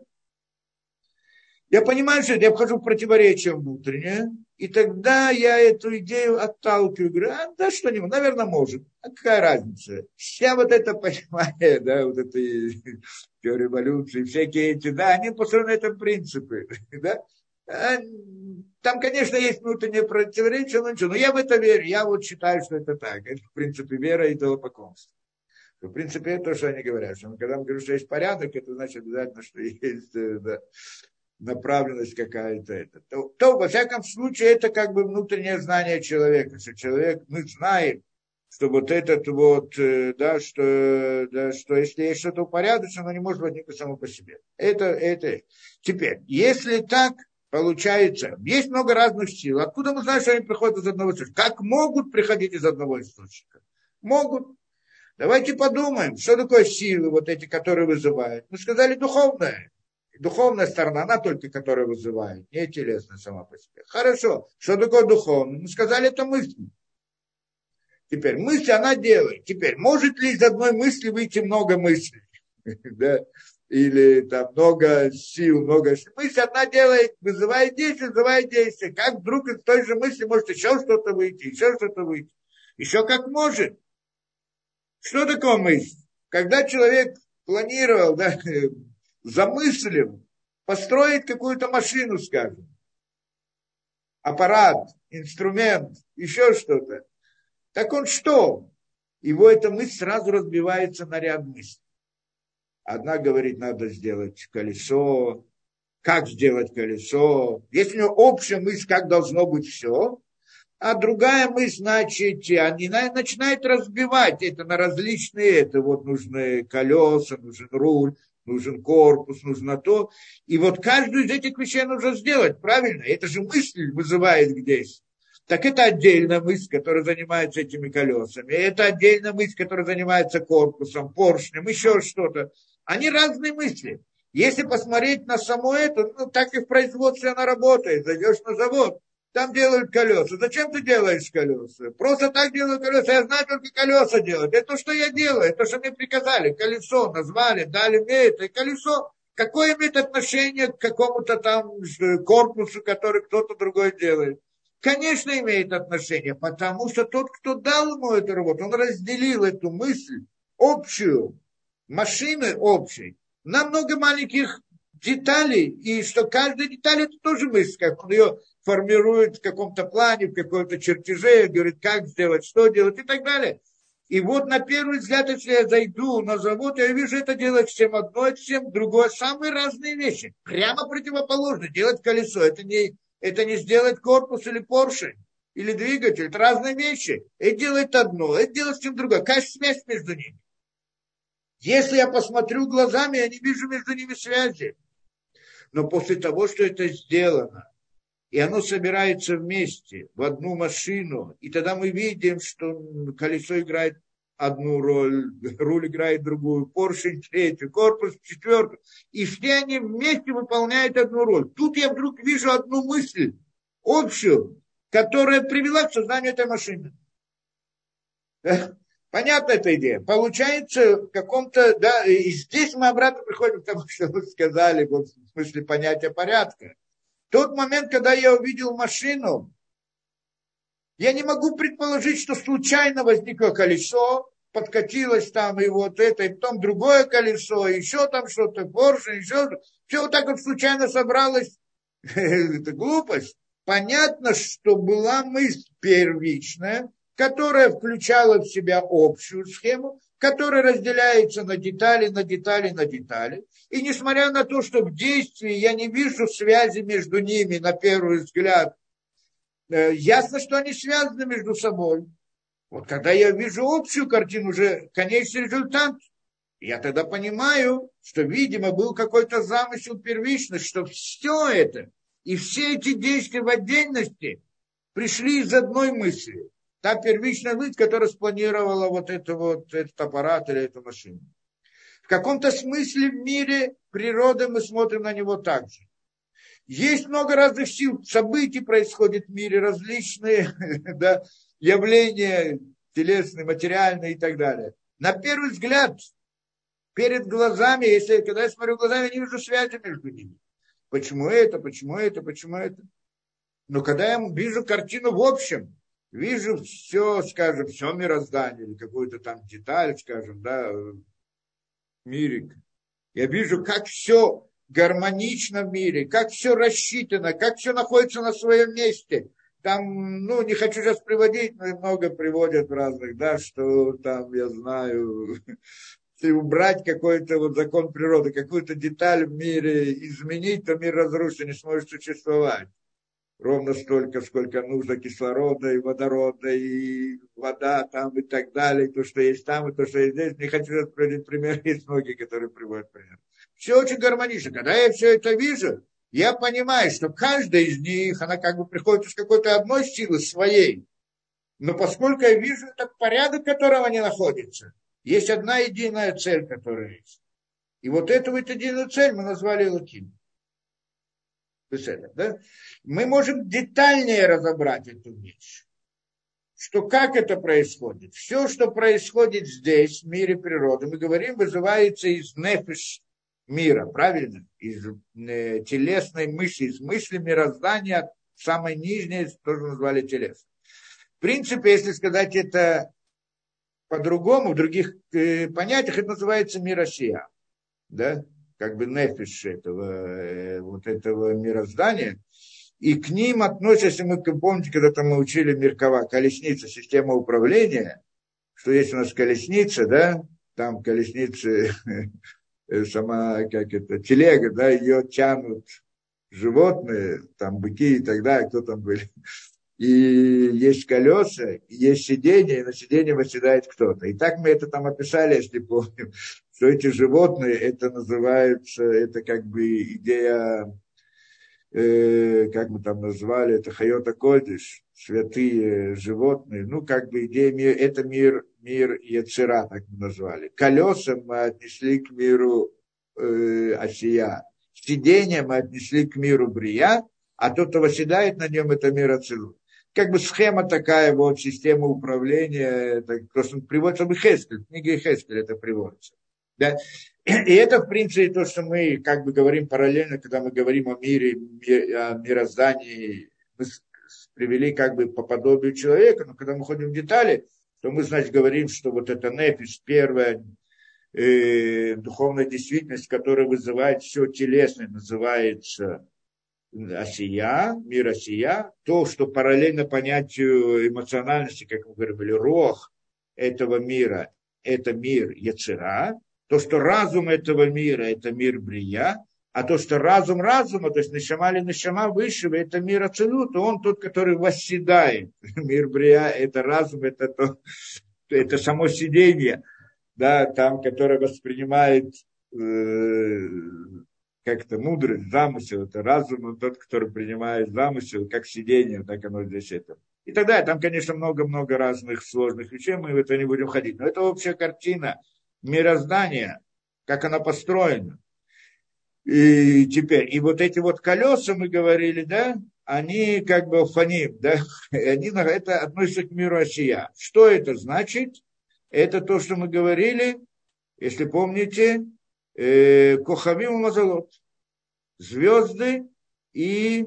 Я понимаю, что я вхожу в противоречие внутреннее, и тогда я эту идею отталкиваю, говорю, а, да что-нибудь, наверное, может. А какая разница? Вся вот это [laughs] понимание, да, вот это теория эволюции, всякие эти, да, они построены на этом принципе, [laughs] да. А, там, конечно, есть внутреннее противоречие, но ничего. Но я в это верю, я вот считаю, что это так. Это, в принципе, вера и идолопоклонство. В принципе, это то, что они говорят. Что когда мы говорим, что есть порядок, это значит обязательно, что [laughs] есть э, да, направленность какая-то. То, то, во всяком случае, это как бы внутреннее знание человека. Что человек, мы знаем, что вот этот вот, э, да, что, да, что если есть что-то упорядочено, оно не может возникнуть само по себе. Это, это. Теперь, если так, получается, есть много разных сил. Откуда мы знаем, что они приходят из одного источника? Как могут приходить из одного источника? Могут. Давайте подумаем, что такое силы, вот эти, которые вызывают. Мы сказали духовное духовная сторона, она только которая вызывает, не телесная сама по себе. Хорошо, что такое духовное? Мы сказали, это мысль. Теперь мысль она делает. Теперь, может ли из одной мысли выйти много мыслей? [laughs] да? Или там много сил, много сил. Мысль одна делает, вызывает действие, вызывает действие. Как вдруг из той же мысли может еще что-то выйти, еще что-то выйти. Еще как может. Что такое мысль? Когда человек планировал, да, [laughs] замыслил построить какую-то машину, скажем, аппарат, инструмент, еще что-то, так он что? Его эта мысль сразу разбивается на ряд мыслей. Одна говорит, надо сделать колесо, как сделать колесо. Есть у него общая мысль, как должно быть все, а другая мысль, значит, они начинают разбивать это на различные, это вот нужны колеса, нужен руль, нужен корпус, нужно то. И вот каждую из этих вещей нужно сделать, правильно? Это же мысль вызывает здесь. Так это отдельная мысль, которая занимается этими колесами. Это отдельная мысль, которая занимается корпусом, поршнем, еще что-то. Они разные мысли. Если посмотреть на само это, ну, так и в производстве она работает. Зайдешь на завод, там делают колеса. Зачем ты делаешь колеса? Просто так делаю колеса. Я знаю только колеса делать. Это то, что я делаю. Это что мне приказали. Колесо назвали, дали мне это. И колесо. Какое имеет отношение к какому-то там корпусу, который кто-то другой делает? Конечно, имеет отношение, потому что тот, кто дал ему эту работу, он разделил эту мысль общую, машины общей, на много маленьких деталей, и что каждая деталь это тоже мысль, как он ее формирует в каком-то плане, в каком-то чертеже, говорит, как сделать, что делать и так далее. И вот на первый взгляд, если я зайду на завод, я вижу, это делать всем одно, всем другое. Самые разные вещи. Прямо противоположно. Делать колесо. Это не, это не сделать корпус или поршень или двигатель. Это разные вещи. Это делает одно, это делает всем другое. Какая связь между ними? Если я посмотрю глазами, я не вижу между ними связи. Но после того, что это сделано, и оно собирается вместе в одну машину, и тогда мы видим, что колесо играет одну роль, [laughs] руль играет другую, поршень третью, корпус четвертую, и все они вместе выполняют одну роль. Тут я вдруг вижу одну мысль, общую, которая привела к созданию этой машины. Понятна эта идея. Получается, в каком-то, да, и здесь мы обратно приходим к тому, [laughs] что вы сказали, в смысле понятия порядка. Тот момент, когда я увидел машину, я не могу предположить, что случайно возникло колесо, подкатилось там и вот это, и потом другое колесо, еще там что-то, Порше, еще все вот так вот случайно собралось. [laughs] это глупость. Понятно, что была мысль первичная, которая включала в себя общую схему, которая разделяется на детали, на детали, на детали. И несмотря на то, что в действии я не вижу связи между ними на первый взгляд, ясно, что они связаны между собой. Вот когда я вижу общую картину, уже конечный результат, я тогда понимаю, что, видимо, был какой-то замысел первичный, что все это и все эти действия в отдельности пришли из одной мысли. Та первичная мысль, которая спланировала вот, это вот этот аппарат или эту машину. В каком-то смысле в мире природы мы смотрим на него так же. Есть много разных сил, событий происходят в мире, различные [laughs] да, явления телесные, материальные и так далее. На первый взгляд, перед глазами, если когда я смотрю глазами, я не вижу связи между ними. Почему это, почему это, почему это? Но когда я вижу картину в общем, вижу все, скажем, все мироздание, или какую-то там деталь, скажем, да, мире, я вижу, как все гармонично в мире, как все рассчитано, как все находится на своем месте. Там, ну, не хочу сейчас приводить, но много приводят разных, да, что там, я знаю, [laughs] убрать какой-то вот закон природы, какую-то деталь в мире изменить, то мир разрушится, не сможет существовать. Ровно столько, сколько нужно кислорода и водорода, и вода там и так далее, и то, что есть там, и то, что есть здесь. Не хочу приводить пример, [laughs] есть многие, которые приводят пример. Все очень гармонично. Когда я все это вижу, я понимаю, что каждая из них, она как бы приходит из какой-то одной силы своей. Но поскольку я вижу этот порядок, в котором они находятся, есть одна единая цель, которая есть. И вот эту вот единую цель мы назвали Лаким. Да? Мы можем детальнее разобрать эту вещь. Что как это происходит? Все, что происходит здесь, в мире природы, мы говорим, вызывается из нефиш мира, правильно? Из э, телесной мысли, из мысли мироздания, самой нижней, тоже назвали телес. В принципе, если сказать это по-другому, в других э, понятиях это называется миросия, да, как бы нефиш этого, э, вот этого мироздания, и к ним относятся, если мы помните, когда-то мы учили Меркова, колесница, система управления, что есть у нас колесница, да, там колесницы, [laughs] сама, как это, телега, да, ее тянут животные, там быки и так далее, кто там были и есть колеса, и есть сиденье, и на сиденье восседает кто-то. И так мы это там описали, если помним, [laughs] что эти животные, это называется, это как бы идея, э, как мы там назвали, это Хайота Кодиш, святые животные, ну, как бы идея мира, это мир, мир Яцера, так мы назвали. Колеса мы отнесли к миру э, Осия, сиденье мы отнесли к миру Брия, а тот, кто восседает на нем, это мир Ацилут как бы схема такая, вот система управления, это просто приводится в Хескель, в книге Хескель это приводится. Да? И это, в принципе, то, что мы как бы говорим параллельно, когда мы говорим о мире, о мироздании, мы привели как бы по подобию человека, но когда мы ходим в детали, то мы, значит, говорим, что вот это нефиш, первая э, духовная действительность, которая вызывает все телесное, называется осия, мир осия, то, что параллельно понятию эмоциональности, как мы говорили, рох этого мира, это мир Яцера, то, что разум этого мира, это мир Брия, а то, что разум разума, то есть Нишама или Нишама высшего, это мир Ацелут, он тот, который восседает. [laughs] Мир Брия – это разум, это, то, [laughs] это само сидение, да, там, которое воспринимает э, как-то мудрость, замысел, это разум, тот, который принимает замысел, как сидение, так оно здесь это. И далее. Там, конечно, много-много разных сложных вещей, мы в это не будем ходить. Но это общая картина мироздания, как она построена. И теперь, и вот эти вот колеса, мы говорили, да, они как бы фаним, да, [laughs] они это относятся к миру Осия. Что это значит? это то, что мы говорили, если помните, э, Кохавим Мазалот. Звезды и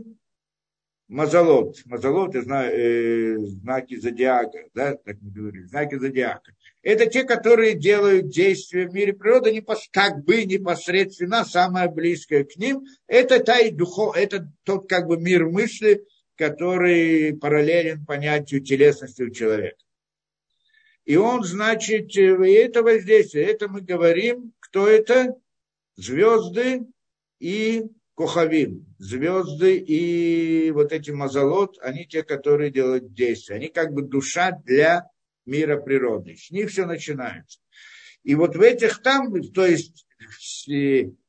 Мазалот. Мазалот, я знаю, э, знаки зодиака, да, так мы говорили, знаки зодиака. Это те, которые делают действия в мире природы, не пос, как бы непосредственно, самое близкое к ним. Это, та и духов, это тот как бы мир мысли, который параллелен понятию телесности у человека. И он, значит, и это воздействие, это мы говорим, кто это? Звезды и Кохавим, звезды и вот эти мазолот, они те, которые делают действия. Они как бы душа для мира природы. С них все начинается. И вот в этих там, то есть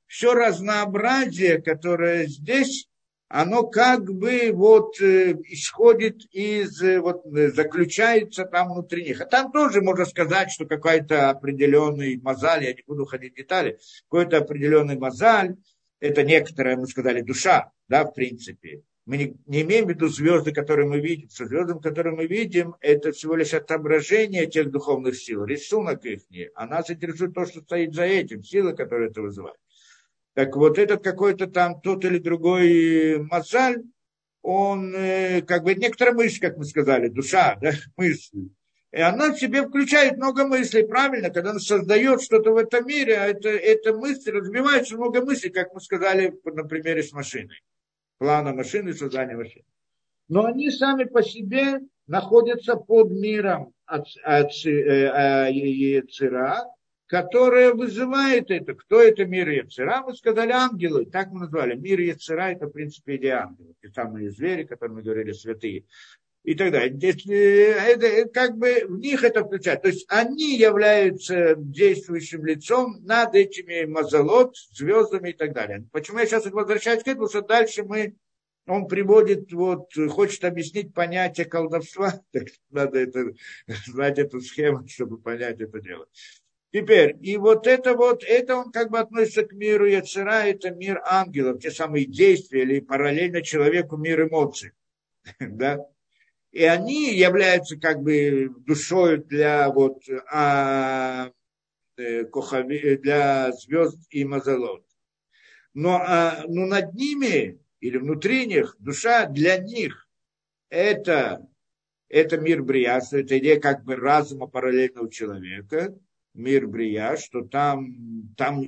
все разнообразие, которое здесь, оно как бы вот э, исходит из, э, вот э, заключается там внутри них. А там тоже можно сказать, что какой-то определенный мозаль, я не буду ходить в детали, какой-то определенный мозаль, это некоторая, мы сказали, душа, да, в принципе. Мы не, не имеем в виду звезды, которые мы видим. Что звезды, которые мы видим, это всего лишь отображение тех духовных сил, рисунок их. А нас интересует то, что стоит за этим, силы, которые это вызывают. Так вот этот какой-то там тот или другой мозаль, он э, как бы некоторая мысль, как мы сказали, душа, да, [laughs] мысль. И она в себе включает много мыслей, правильно, когда она создает что-то в этом мире, а это, эта мысль развивается много мыслей, как мы сказали на примере с машиной. Плана машины, создания машины. Но они сами по себе находятся под миром от, от, э, э, Яцера, которая вызывает это. Кто это мир Яцера? Мы сказали ангелы, так мы назвали. Мир Яцера – это, в принципе, идея ангелов. Те самые звери, которые мы говорили, святые и так далее. Это, как бы в них это включает. То есть они являются действующим лицом над этими мазолот, звездами и так далее. Почему я сейчас возвращаюсь к этому? Потому что дальше мы он приводит, вот, хочет объяснить понятие колдовства, [laughs] так надо это, знать эту схему, чтобы понять это дело. Теперь, и вот это вот, это он как бы относится к миру Яцера, это мир ангелов, те самые действия, или параллельно человеку мир эмоций. [laughs] Да? И они являются как бы душой для, вот, а, э, кохави, для звезд и мазалот. Но, а, но над ними или внутри них душа для них это, это мир брия, что это идея как бы разума параллельного человека, мир брия, что там, там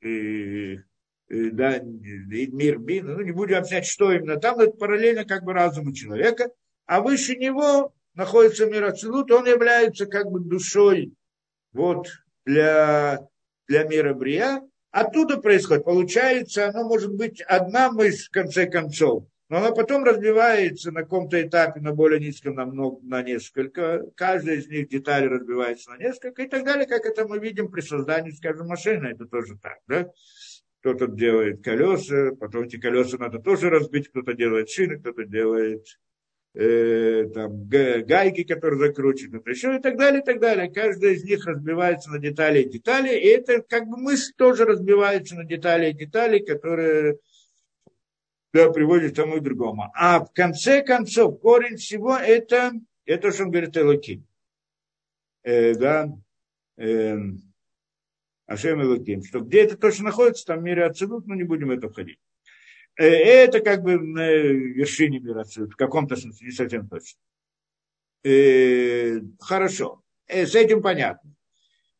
э, э, да, мир бин, ну не будем объяснять, что именно там, это параллельно как бы разуму человека – а выше него находится мир Ацелут, он является как бы душой вот, для, для мира Брия. Оттуда происходит, получается, оно может быть одна мысль в конце концов, но она потом разбивается на каком-то этапе на более низком, на, много, на несколько. Каждая из них деталей разбивается на несколько и так далее, как это мы видим при создании, скажем, машины. Это тоже так, да? Кто-то делает колеса, потом эти колеса надо тоже разбить, кто-то делает шины, кто-то делает э, там, гайки, которые закручены, еще и так далее, и так далее. Каждая из них разбивается на детали и детали, и это как бы мысль тоже разбивается на детали и детали, которые да, приводят к тому и другому. А в конце концов, корень всего это, это что он говорит Элоким. Э, да, э, Ашем Элоким. Что где это точно находится, там в мире Ацелут, но не будем это входить. Э, это как бы на вершине мира, в каком-то смысле, не совсем точно. Э, хорошо, э, с этим понятно.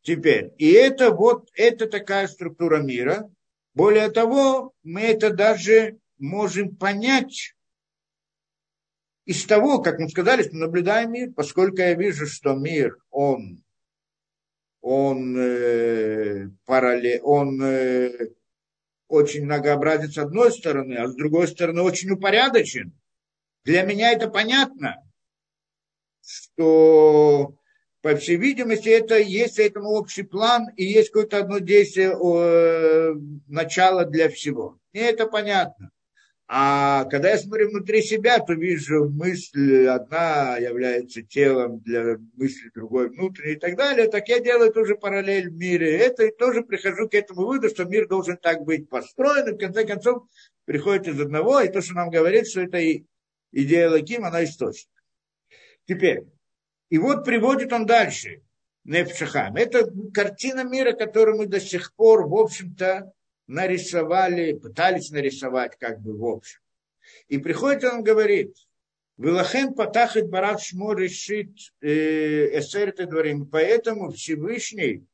Теперь, и это вот, это такая структура мира. Более того, мы это даже можем понять из того, как мы сказали, что наблюдаем мир, поскольку я вижу, что мир, он, он, э, параллель, он э, очень многообразен с одной стороны, а с другой стороны очень упорядочен. Для меня это понятно, что, по всей видимости, это есть этому общий план и есть какое-то одно действие, э, начало для всего. Мне это понятно. А когда я смотрю внутри себя, то вижу мысль одна является телом для мысли другой внутренней и так далее. Так я делаю тоже параллель в мире. Это и тоже прихожу к этому выводу, что мир должен так быть построен. И в конце концов приходит из одного. И то, что нам говорит, что это и идея Лаким, она источник. Теперь, и вот приводит он дальше. Нефшахам. Это картина мира, которую мы до сих пор, в общем-то, нарисовали, пытались нарисовать как бы в общем. И приходит он говорит, Вилахем патахит барак шмо решит э, эсер дворим. Поэтому Всевышний,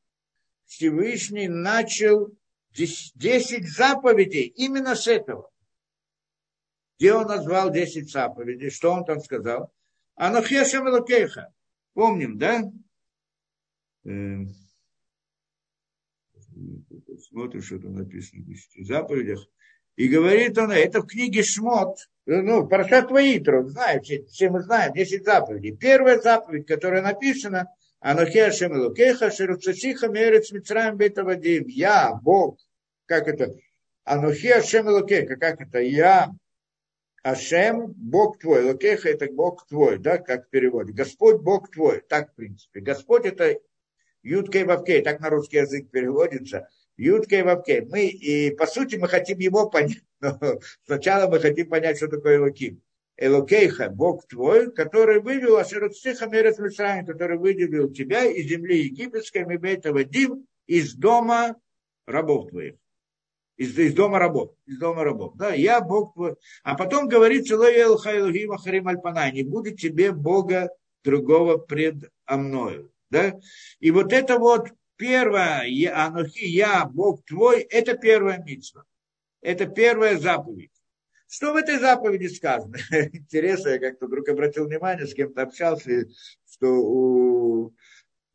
Всевышний начал 10 заповедей именно с этого. Где он назвал 10 заповедей? Что он там сказал? Анохешем Элокеха. Помним, да? Смотришь, что там написано в 10 заповедях. И говорит он, это в книге Шмот, ну, Парашат Ваитров, знаете, все мы знаем, 10 заповедей. Первая заповедь, которая написана, Анухи Ашем Элукеха, Шеруцасиха, Мерец. Я, Бог, как это? Анухи Ашем как это? Я, Ашем, Бог твой. Элукеха это Бог твой, да, как в переводе. Господь, Бог твой. Так, в принципе. Господь это Юткей Вавкей, так на русский язык переводится. Юткей Вавкей. Мы, и по сути, мы хотим его понять. [laughs] Но сначала мы хотим понять, что такое Элоким. Элокейха, Бог твой, который вывел Ашеруцтиха Мерец Мисраим, который выделил тебя из земли египетской, Мебейта Вадим, из дома рабов твоих. Из, из дома рабов. Из дома рабов. Да, я Бог твой. А потом говорит, Целоел Хайлухима Харим Альпана, не будет тебе Бога другого пред мною. Да? И вот это вот первое, Анухи, я, Бог твой, это первая митцва. Это первая заповедь. Что в этой заповеди сказано? [laughs] Интересно, я как-то вдруг обратил внимание, с кем-то общался, что у,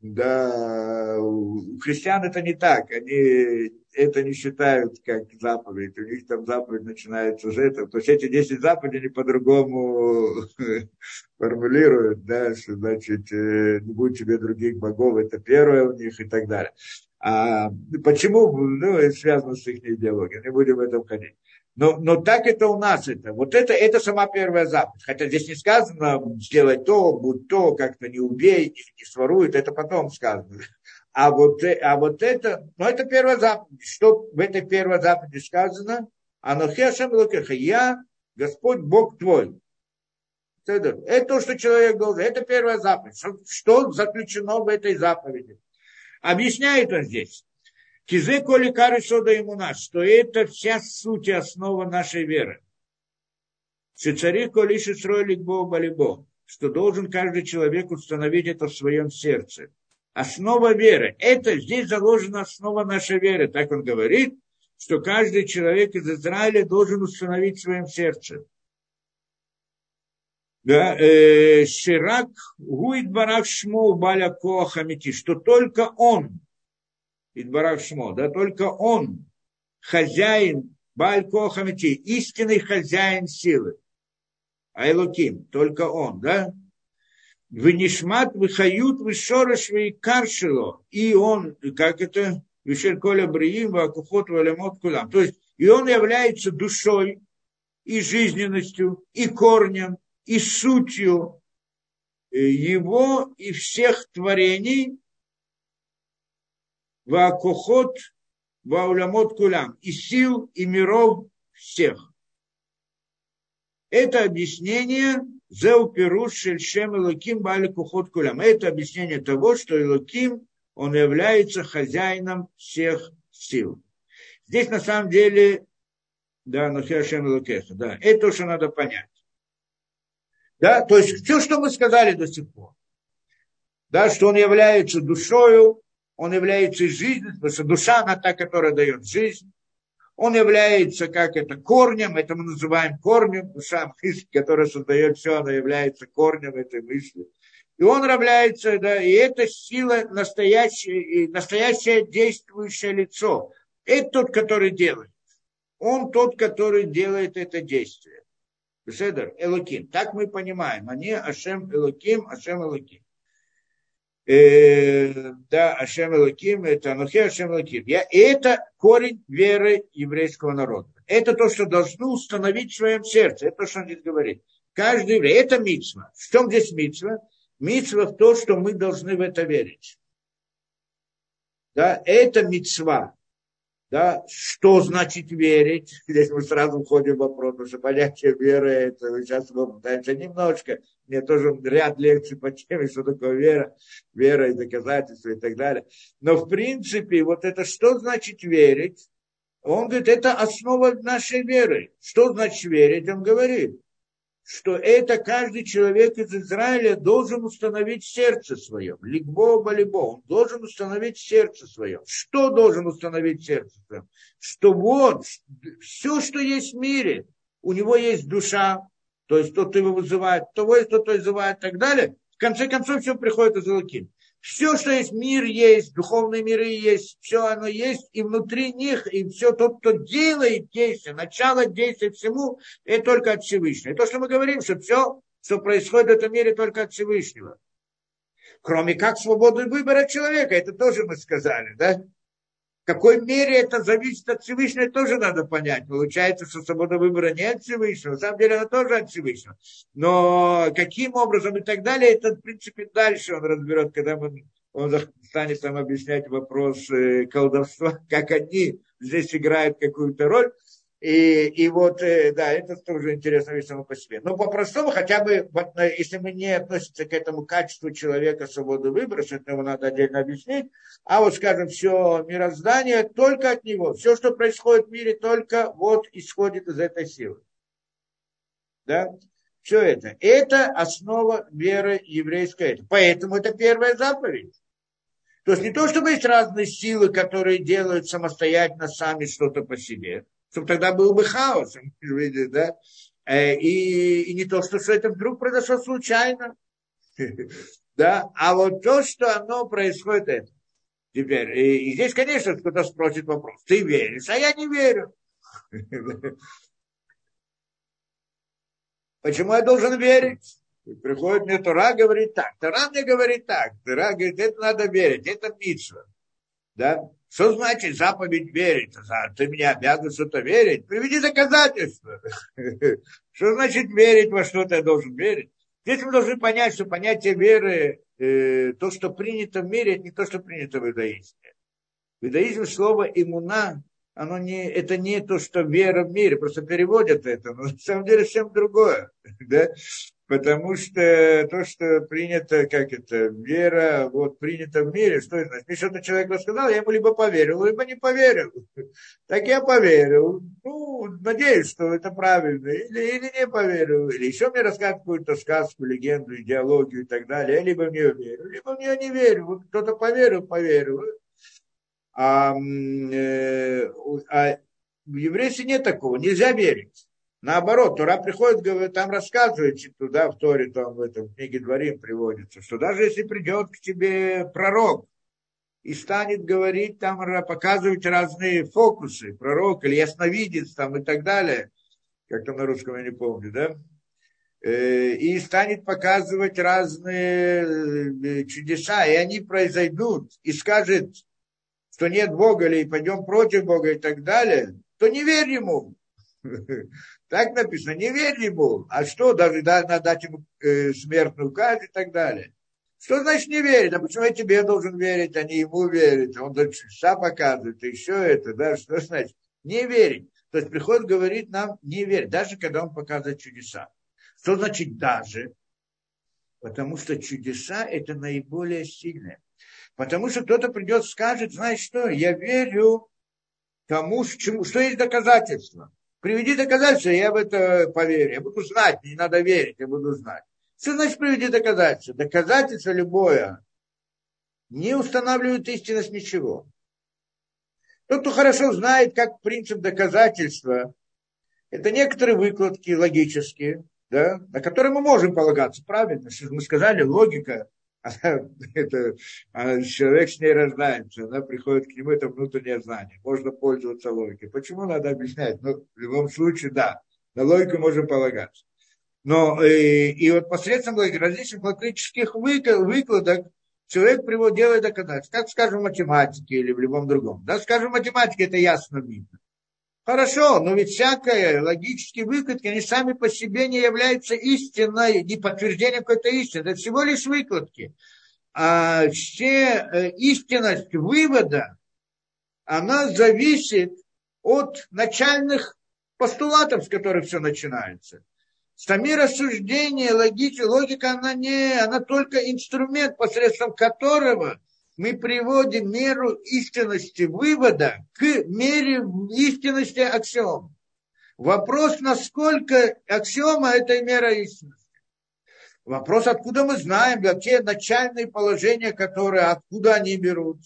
да, у христиан это не так. Они это не считают как заповедь. У них там заповедь начинается с этого. То есть эти 10 заповедей они по-другому [laughs] формулируют, да, что значит э, не будет тебе других богов, это первое у них и так далее. А почему? Ну, это связано с их идеологией. Не будем в этом ходить. Но, но так это у нас это. Вот это, это сама первая заповедь. Хотя здесь не сказано сделать то, будь то, как-то не убей, не, не своруй, это потом сказано. А вот, а вот это, ну это первая заповедь. Что в этой первой заповеди сказано? Анохешем Лукеха, я Господь Бог твой. Это то, что человек должен. Это первая заповедь. Что, что заключено в этой заповеди? Объясняет он здесь. Кизе коли кары сода ему наш, что это вся суть и основа нашей веры. Шицари коли шицройлик Бога балибо, что должен каждый человек установить это в своем сердце. Основа веры. Это здесь заложена основа нашей веры. Так он говорит, что каждый человек из Израиля должен установить в своем сердце. Да, Ширак гуид барак шмо баля коахамити, что только он, Идбарак Шмо, да, только он, хозяин Баль Кохамити, истинный хозяин силы. Айлуким, только он, да? Вынишмат, выхают, вышорыш, каршило. И он, как это, Вишер Коля Бриим, Вакухот, Валямот, Кулам. То есть, и он является душой, и жизненностью, и корнем, и сутью его и всех творений, ваакохот ваулямот кулям, и сил, и миров всех. Это объяснение Зеу Шельшем Элоким Бали Кухот Кулям. Это объяснение того, что Элоким, он является хозяином всех сил. Здесь на самом деле, да, Нахиашем Элокеха, да, это то, что надо понять. Да, то есть все, что мы сказали до сих пор, да, что он является душою, он является жизнью, потому что душа, она та, которая дает жизнь. Он является, как это, корнем, это мы называем корнем, душа, мысль, которая создает все, она является корнем этой мысли. И он является, да, и это сила настоящее, настоящее действующее лицо. Это тот, который делает. Он тот, который делает это действие. Беседер, Элоким. Так мы понимаем. Они Ашем Элоким, Ашем Элоким да, Ашем Элаким, это Анухе Ашем Элаким. Я, и это корень веры еврейского народа. Это то, что должно установить в своем сердце. Это то, что он здесь говорит. Каждый еврей. Это митсва. В чем здесь митсва? Митсва в то, что мы должны в это верить. Да, это митсва. Да? Что значит верить? [laughs] Здесь мы сразу входим в вопрос, потому что понятие веры, это мы сейчас попытаемся немножко. Мне тоже ряд лекций по теме, что такое вера, вера и доказательства и так далее. Но в принципе, вот это что значит верить? Он говорит, это основа нашей веры. Что значит верить? Он говорит, что это каждый человек из Израиля должен установить сердце своем. Лигбо балибо. Он должен установить сердце своем. Что должен установить сердце своем? Что вот все, что есть в мире, у него есть душа, то есть тот его вызывает, того есть, тот вызывает и так далее. В конце концов, все приходит из Лукин. Все, что есть, мир есть, духовные миры есть, все оно есть, и внутри них, и все тот, кто делает действие, начало действия всему, это только от Всевышнего. И то, что мы говорим, что все, что происходит в этом мире, только от Всевышнего. Кроме как свободы выбора человека, это тоже мы сказали, да? В какой мере это зависит от Всевышнего, тоже надо понять. Получается, что свобода выбора не от Всевышнего, на самом деле она тоже от Всевышнего. Но каким образом и так далее, это, в принципе, дальше он разберет, когда мы, он станет там объяснять вопрос э, колдовства, [laughs] как они здесь играют какую-то роль. И, и вот, э, да, это тоже интересно вещь само по себе. Но по-простому, хотя бы, если мы не относимся к этому качеству человека свободы выбора, что это его надо отдельно объяснить, а вот, скажем, все мироздание только от него, все, что происходит в мире, только вот исходит из этой силы. Да? Все это. Это основа веры еврейской. Поэтому это первая заповедь. То есть не то, чтобы есть разные силы, которые делают самостоятельно сами что-то по себе, чтобы тогда был бы хаос, да? Э, и, и не то, что, что это вдруг произошло случайно, [laughs] да, а вот то, что оно происходит, это. Теперь, и, и здесь, конечно, кто-то спросит вопрос, ты веришь, а я не верю. [laughs] Почему я должен верить? Приходит мне Тора, говорит так. Тора мне говорит так. Тора говорит, это надо верить, это митсва. Да? Что значит заповедь верить? Ты меня обязан что-то верить? Приведи доказательства. [laughs] Что значит верить во что-то я должен верить? Здесь мы должны понять, что понятие веры, э, то, что принято в мире, это не то, что принято в иудаизме. В иудаизме слово иммуна, оно не, это не то, что вера в мире, просто переводят это, но на самом деле совсем другое. [laughs] Да? Потому что то, что принято, как это, вера, вот принято в мире, что это значит? Мне что-то человек рассказал, я ему либо поверил, либо не поверил. [laughs] Так я поверил. Ну, надеюсь, что это правильно. Или, или не поверил. Или еще мне рассказывают какую-то сказку, легенду, идеологию и так далее. Я либо в нее верю, либо в нее не верю. Вот кто-то поверил, поверил. А, э, а в еврействе нет такого. Нельзя верить. Наоборот, Тура приходит, говорит, там рассказывает туда, в Торе, там в этом книге Дворим приводится, что даже если придет к тебе пророк и станет говорить, там показывать разные фокусы, пророк или ясновидец там и так далее, как там на русском я не помню, да, э, и станет показывать разные э, чудеса, и они произойдут, и скажет, что нет Бога, или пойдем против Бога и так далее, то не верь ему. [laughs] Так написано, не верь ему. А что, даже да, надо дать ему э, смертную казнь и так далее. Что значит не верить? А почему я тебе должен верить, а не ему верить? Он сам показывает, и еще это, да, что значит? Не верить. То есть приход говорит нам не верить, даже когда он показывает чудеса. Что значит даже? Потому что чудеса это наиболее сильное. Потому что кто-то придет скажет, знаешь что, я верю тому, чему, что есть доказательства. Приведи доказательства, я в это поверю. Я буду знать, не надо верить, я буду знать. Что значит приведи доказательства? Доказательство любое не устанавливает истинность ничего. Тот, кто хорошо знает, как принцип доказательства, это некоторые выкладки логические, да, на которые мы можем полагаться. Правильно, мы сказали, логика она, [laughs] это, она, человек с ней рождается, она приходит к нему, это внутреннее знание. Можно пользоваться логикой. Почему надо объяснять? Ну, в любом случае, да, на логику можем полагаться. Но и, и вот посредством логики, различных логических выкладок человек приводит, делает доказательства. Как, скажем, в математике или в любом другом. Да, скажем, в математике это ясно видно. Хорошо, но ведь всякое логические выкладки, они сами по себе не являются истиной, не подтверждением какой-то истины. Это всего лишь выкладки. А все э, истинность вывода, она зависит от начальных постулатов, с которых все начинается. Сами рассуждения, логика, логика, она не, она только инструмент, посредством которого мы приводим меру истинности вывода к мере истинности аксиом. Вопрос, насколько аксиома – это мера истинности. Вопрос, откуда мы знаем, какие начальные положения, которые, откуда они берут,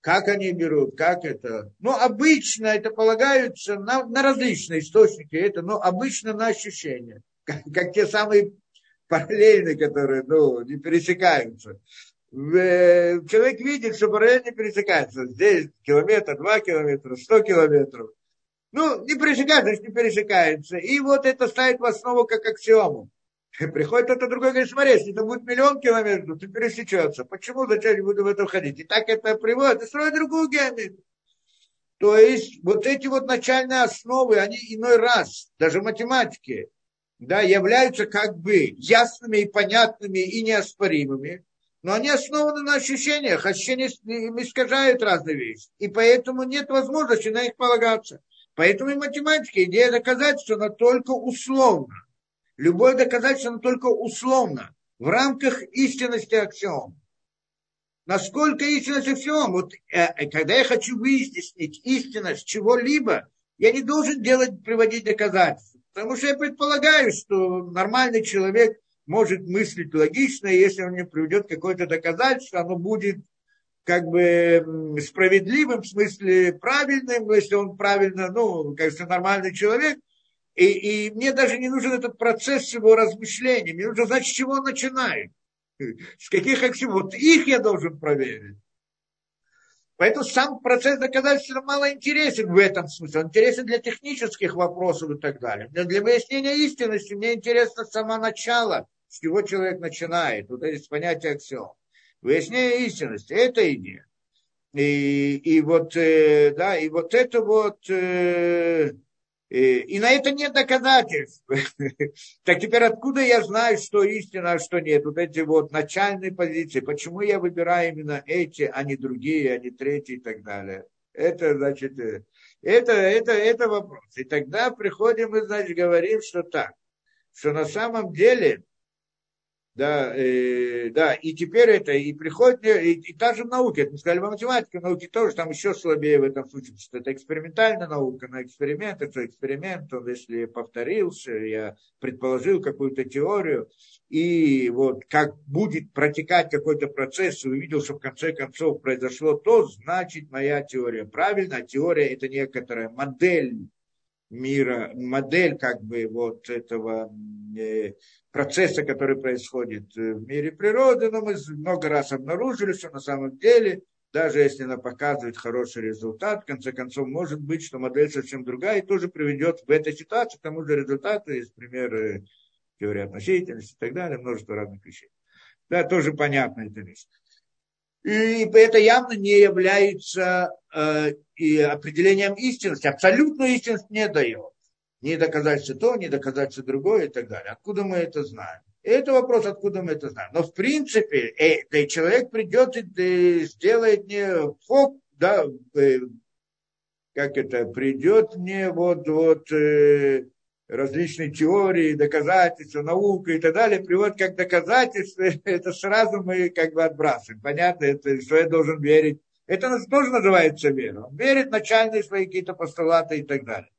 как они берут, как это. Ну, обычно это полагаются на, на различные источники, это, но обычно на ощущения, [laughs] как, как те самые параллельные, которые, ну, не пересекаются. Э, человек видит, что параллель не пересекается. Здесь километр, два километра, сто километров. Ну, не пересекается, значит, не пересекается. И вот это ставит в основу как аксиому. [laughs] Приходит кто-то другой, говорит, смотри, если это будет миллион километров, то пересечется. Почему, зачем я буду в это входить? И так это приводит, и строит другую геометрию. То есть вот эти вот начальные основы, они иной раз, даже математики, да, являются как бы ясными и понятными и неоспоримыми, но они основаны на ощущениях. Ощущения искажают разные вещи. И поэтому нет возможности на них полагаться. Поэтому и математика, идея доказать, что она только условно. Любое доказательство, оно только условно, в рамках истинности аксиом. Насколько истинность аксиом? Вот э, э, когда я хочу выяснить истинность чего-либо, я не должен делать, приводить доказательства. Потому что я предполагаю, что нормальный человек может мыслить логично, если он мне приведет какое-то доказательство, оно будет как бы справедливым, в смысле правильным, если он правильно, ну, кажется, нормальный человек, и, и мне даже не нужен этот процесс его размышления. Мне нужно знать, с чего он начинает. С каких аксиом. Вот их я должен проверить. Поэтому сам процесс доказательства мало интересен в этом смысле. Он интересен для технических вопросов и так далее. Но для выяснения истинности мне интересно само начало, с чего человек начинает. Вот эти понятия аксиом. Выяснение истинности – это идея. И, и вот, э, да, и вот это вот, э, и на это нет доказательств. [laughs] Так теперь откуда я знаю, что истина, а что нет? Вот эти вот начальные позиции. Почему я выбираю именно эти, а не другие, а не третьи и так далее? Это, значит, э, это, это, это вопрос. И тогда приходим и, значит, говорим, что так, что на самом деле да, э, да, и теперь это, и приходит, и, и та же наука, это мы сказали, в математике, науки тоже там еще слабее в этом случае, потому что это экспериментальная наука, на эксперимент, это эксперимент, он если повторился, я предположил какую-то теорию, и вот как будет протекать какой-то процесс, и увидел, что в конце концов произошло то, значит моя теория правильна, а теория это некоторая модель мира, модель как бы вот этого э, процесса, который происходит э, в мире природы, но мы много раз обнаружили, что на самом деле, даже если она показывает хороший результат, в конце концов, может быть, что модель совсем другая и тоже приведет в этой ситуации к тому же результату, есть примеры теории относительности и так далее, множество разных вещей. Да, тоже понятно эта вещь. И это явно не является э, и определением истинности. Абсолютную истинность не дает. Не доказательство то, не доказательство другое и так далее. Откуда мы это знаем? И это вопрос, откуда мы это знаем. Но в принципе, э, человек придет и сделает не фок, да, э, как это, придет мне вот, вот э, различные теории, доказательства, наука и так далее, приводит как доказательства, [laughs] это сразу мы как бы отбрасываем. Понятно, это, что я должен верить. Это тоже называется вера. Он верит начальные свои какие-то постулаты и так далее.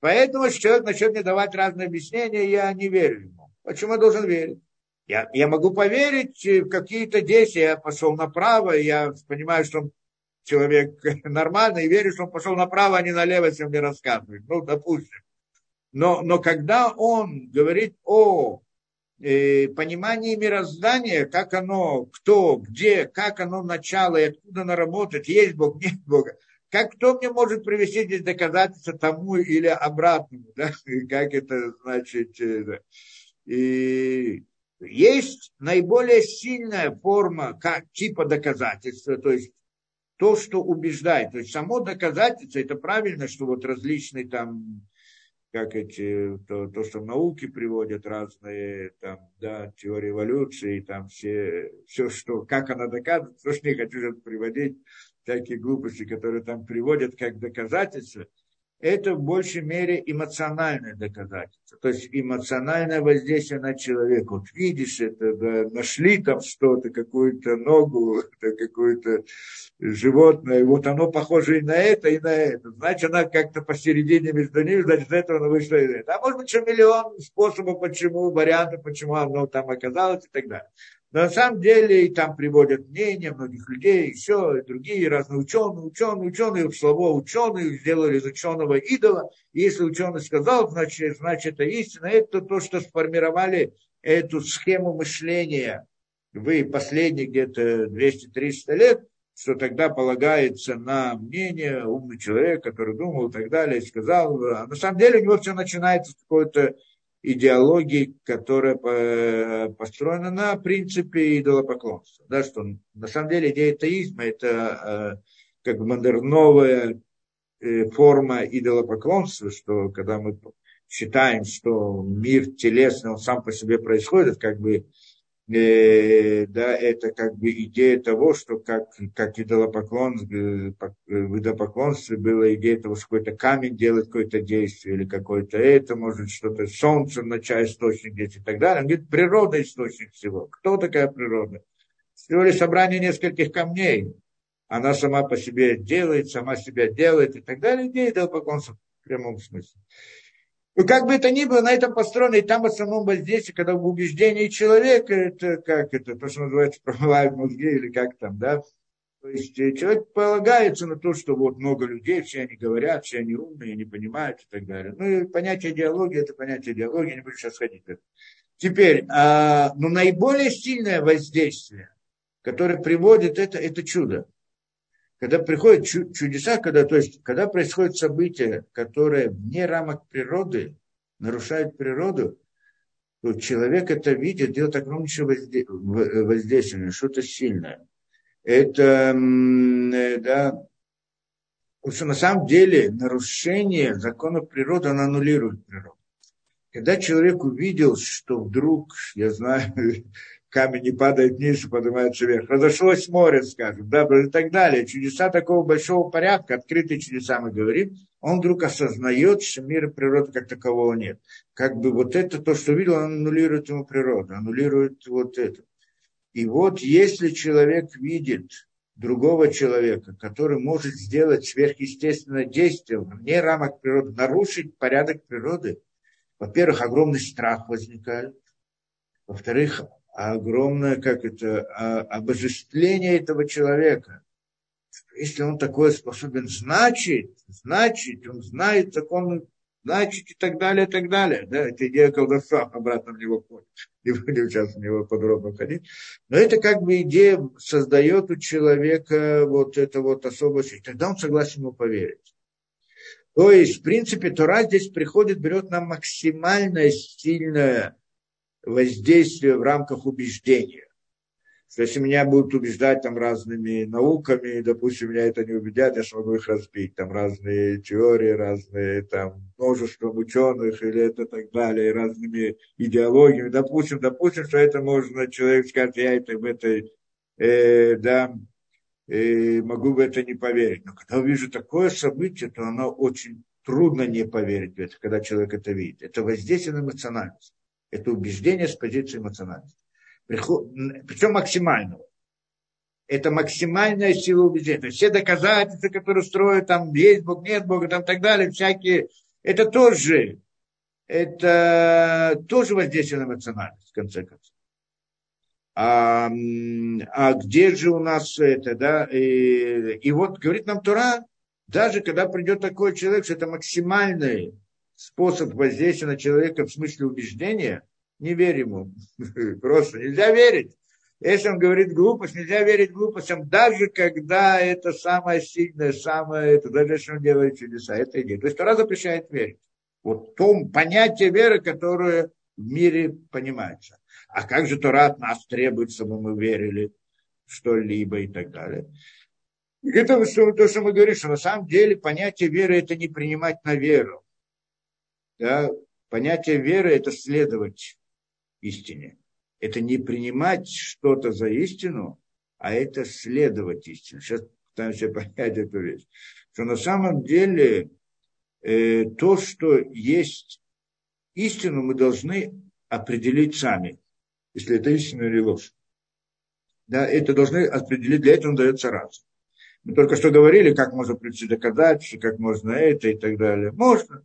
Поэтому, если человек начнет мне давать разные объяснения, я не верю ему. Почему я должен верить? Я, я могу поверить в какие-то действия. Я пошел направо, я понимаю, что он человек [laughs] нормальный, и верю, что он пошел направо, а не налево, если он мне рассказывает. Ну, допустим. Но, но когда он говорит о э, понимании мироздания, как оно, кто, где, как оно начало и откуда оно работает, есть Бог, нет Бога, как кто мне может привести здесь доказательства тому или обратному, да? как это значит. Э, да? И есть наиболее сильная форма как, типа доказательства, то есть то, что убеждает. То есть само доказательство, это правильно, что вот различные там, как эти, то, то что в науке приводят разные там, да, теории эволюции, там все, все, что, как она доказывает, то, что не хочу приводить, всякие глупости, которые там приводят как доказательства, это в большей мере эмоциональное доказательство. То есть эмоциональное воздействие на человека. Вот видишь это, да, нашли там что-то, какую-то ногу, какое-то животное, и вот оно похоже и на это, и на это. Значит, она как-то посередине между ними, значит, из этого она вышла из этого. А может быть, еще миллион способов, почему, вариантов, почему оно там оказалось и так далее. Но на самом деле и там приводят мнения многих людей, еще и другие разные ученые, ученые, ученые, слово ученые сделали из ученого идола. И если ученый сказал, значит, значит это истина. Это то, что сформировали эту схему мышления вы последние где-то 200-300 лет, что тогда полагается на мнение умный человек, который думал и так далее, и сказал. А на самом деле у него все начинается с какой-то идеологии, которая построена на принципе идолопоклонства. Да, что на самом деле идея теизма – это э, как бы модерновая э, форма идолопоклонства, что когда мы считаем, что мир телесный, он сам по себе происходит, как бы э, да, это как бы идея того, что как, как идолопоклон, э, в идолопоклонстве идея того, что какой-то камень делает какое-то действие, или какое-то это, может что-то солнце, начать источник здесь и так далее. Он говорит, природа источник всего. Кто такая природа? Всего лишь собрание нескольких камней. Она сама по себе делает, сама себя делает и так далее. Идея идолопоклонства в прямом смысле. Ну, как бы это ни было, на этом построено, и там в основном воздействие, когда в убеждении человека, это как это, то, что называется, [laughs] промывают мозги, или как там, да, то есть э, человек полагается на то, что вот много людей, все они говорят, все они умные, не понимают и так далее. Ну и понятие идеологии, это понятие идеологии, не буду сейчас ходить. Теперь, а, ну наиболее сильное воздействие, которое приводит это, это чудо когда приходят чудеса, когда, то есть, когда происходит событие, которое вне рамок природы, нарушает природу, то человек это видит, делает огромнейшее воздействие, что-то сильное. Это, да, потому что на самом деле нарушение законов природы, оно аннулирует природу. Когда человек увидел, что вдруг, я знаю, [laughs] камень не падает вниз и поднимается вверх. Разошлось море, скажем, да, и так далее. Чудеса такого большого порядка, открытые чудеса мы говорим, он вдруг осознает, что мира природы как такового нет. Как бы вот это, то, что видел, он аннулирует ему природу, аннулирует вот это. И вот если человек видит другого человека, который может сделать сверхъестественное действие вне рамок природы, нарушить порядок природы, во-первых, огромный страх возникает, во-вторых, огромное, как это, а, обожествление этого человека. Если он такое способен, значит, значит, он знает закон, значит и так далее, и так далее. Да, это идея колдовства, обратно в него входит. Не будем сейчас в него подробно ходить. Но это как бы идея создает у человека вот это вот особость, и тогда он согласен ему поверить. То есть, в принципе, Тора здесь приходит, берет нам максимально сильное воздействие в рамках убеждения. Что если меня будут убеждать там разными науками, допустим, меня это не убедят, я смогу их разбить. Там разные теории, разные там множеством ученых или это так далее, разными идеологиями. Допустим, допустим, что это можно, человек скажет, я это в этой, э, да, э, могу в это не поверить. Но когда увижу такое событие, то оно очень трудно не поверить в это, когда человек это видит. Это воздействие на эмоциональность. Это убеждение с позиции эмоциональности. Причем максимального. Это максимальная сила убеждения. Все доказательства, которые строят, там есть Бог, нет Бога, там так далее, всякие, это тоже, это тоже воздействие на эмоциональность, в конце концов. А, а где же у нас это, да? И, и вот говорит нам Тура, даже когда придет такой человек, что это максимальный способ воздействия на человека в смысле убеждения, не верь ему. [laughs] Просто нельзя верить. Если он говорит глупость, нельзя верить глупостям, даже когда это самое сильное, самое, это, даже если он делает чудеса, это идея. То есть Тора запрещает верить. Вот том понятие веры, которое в мире понимается. А как же Тора от нас требует, чтобы мы верили что-либо и так далее. Это то, что мы говорим, что на самом деле понятие веры это не принимать на веру. Да? Понятие веры это следовать истине. Это не принимать что-то за истину, а это следовать истине. Сейчас пытаемся [laughs] понять эту вещь, что на самом деле э, то, что есть истину, мы должны определить сами, если это истина или ложь. Да, это должны определить, для этого дается разум. Мы только что говорили, как можно прийти доказать, как можно это и так далее. Можно.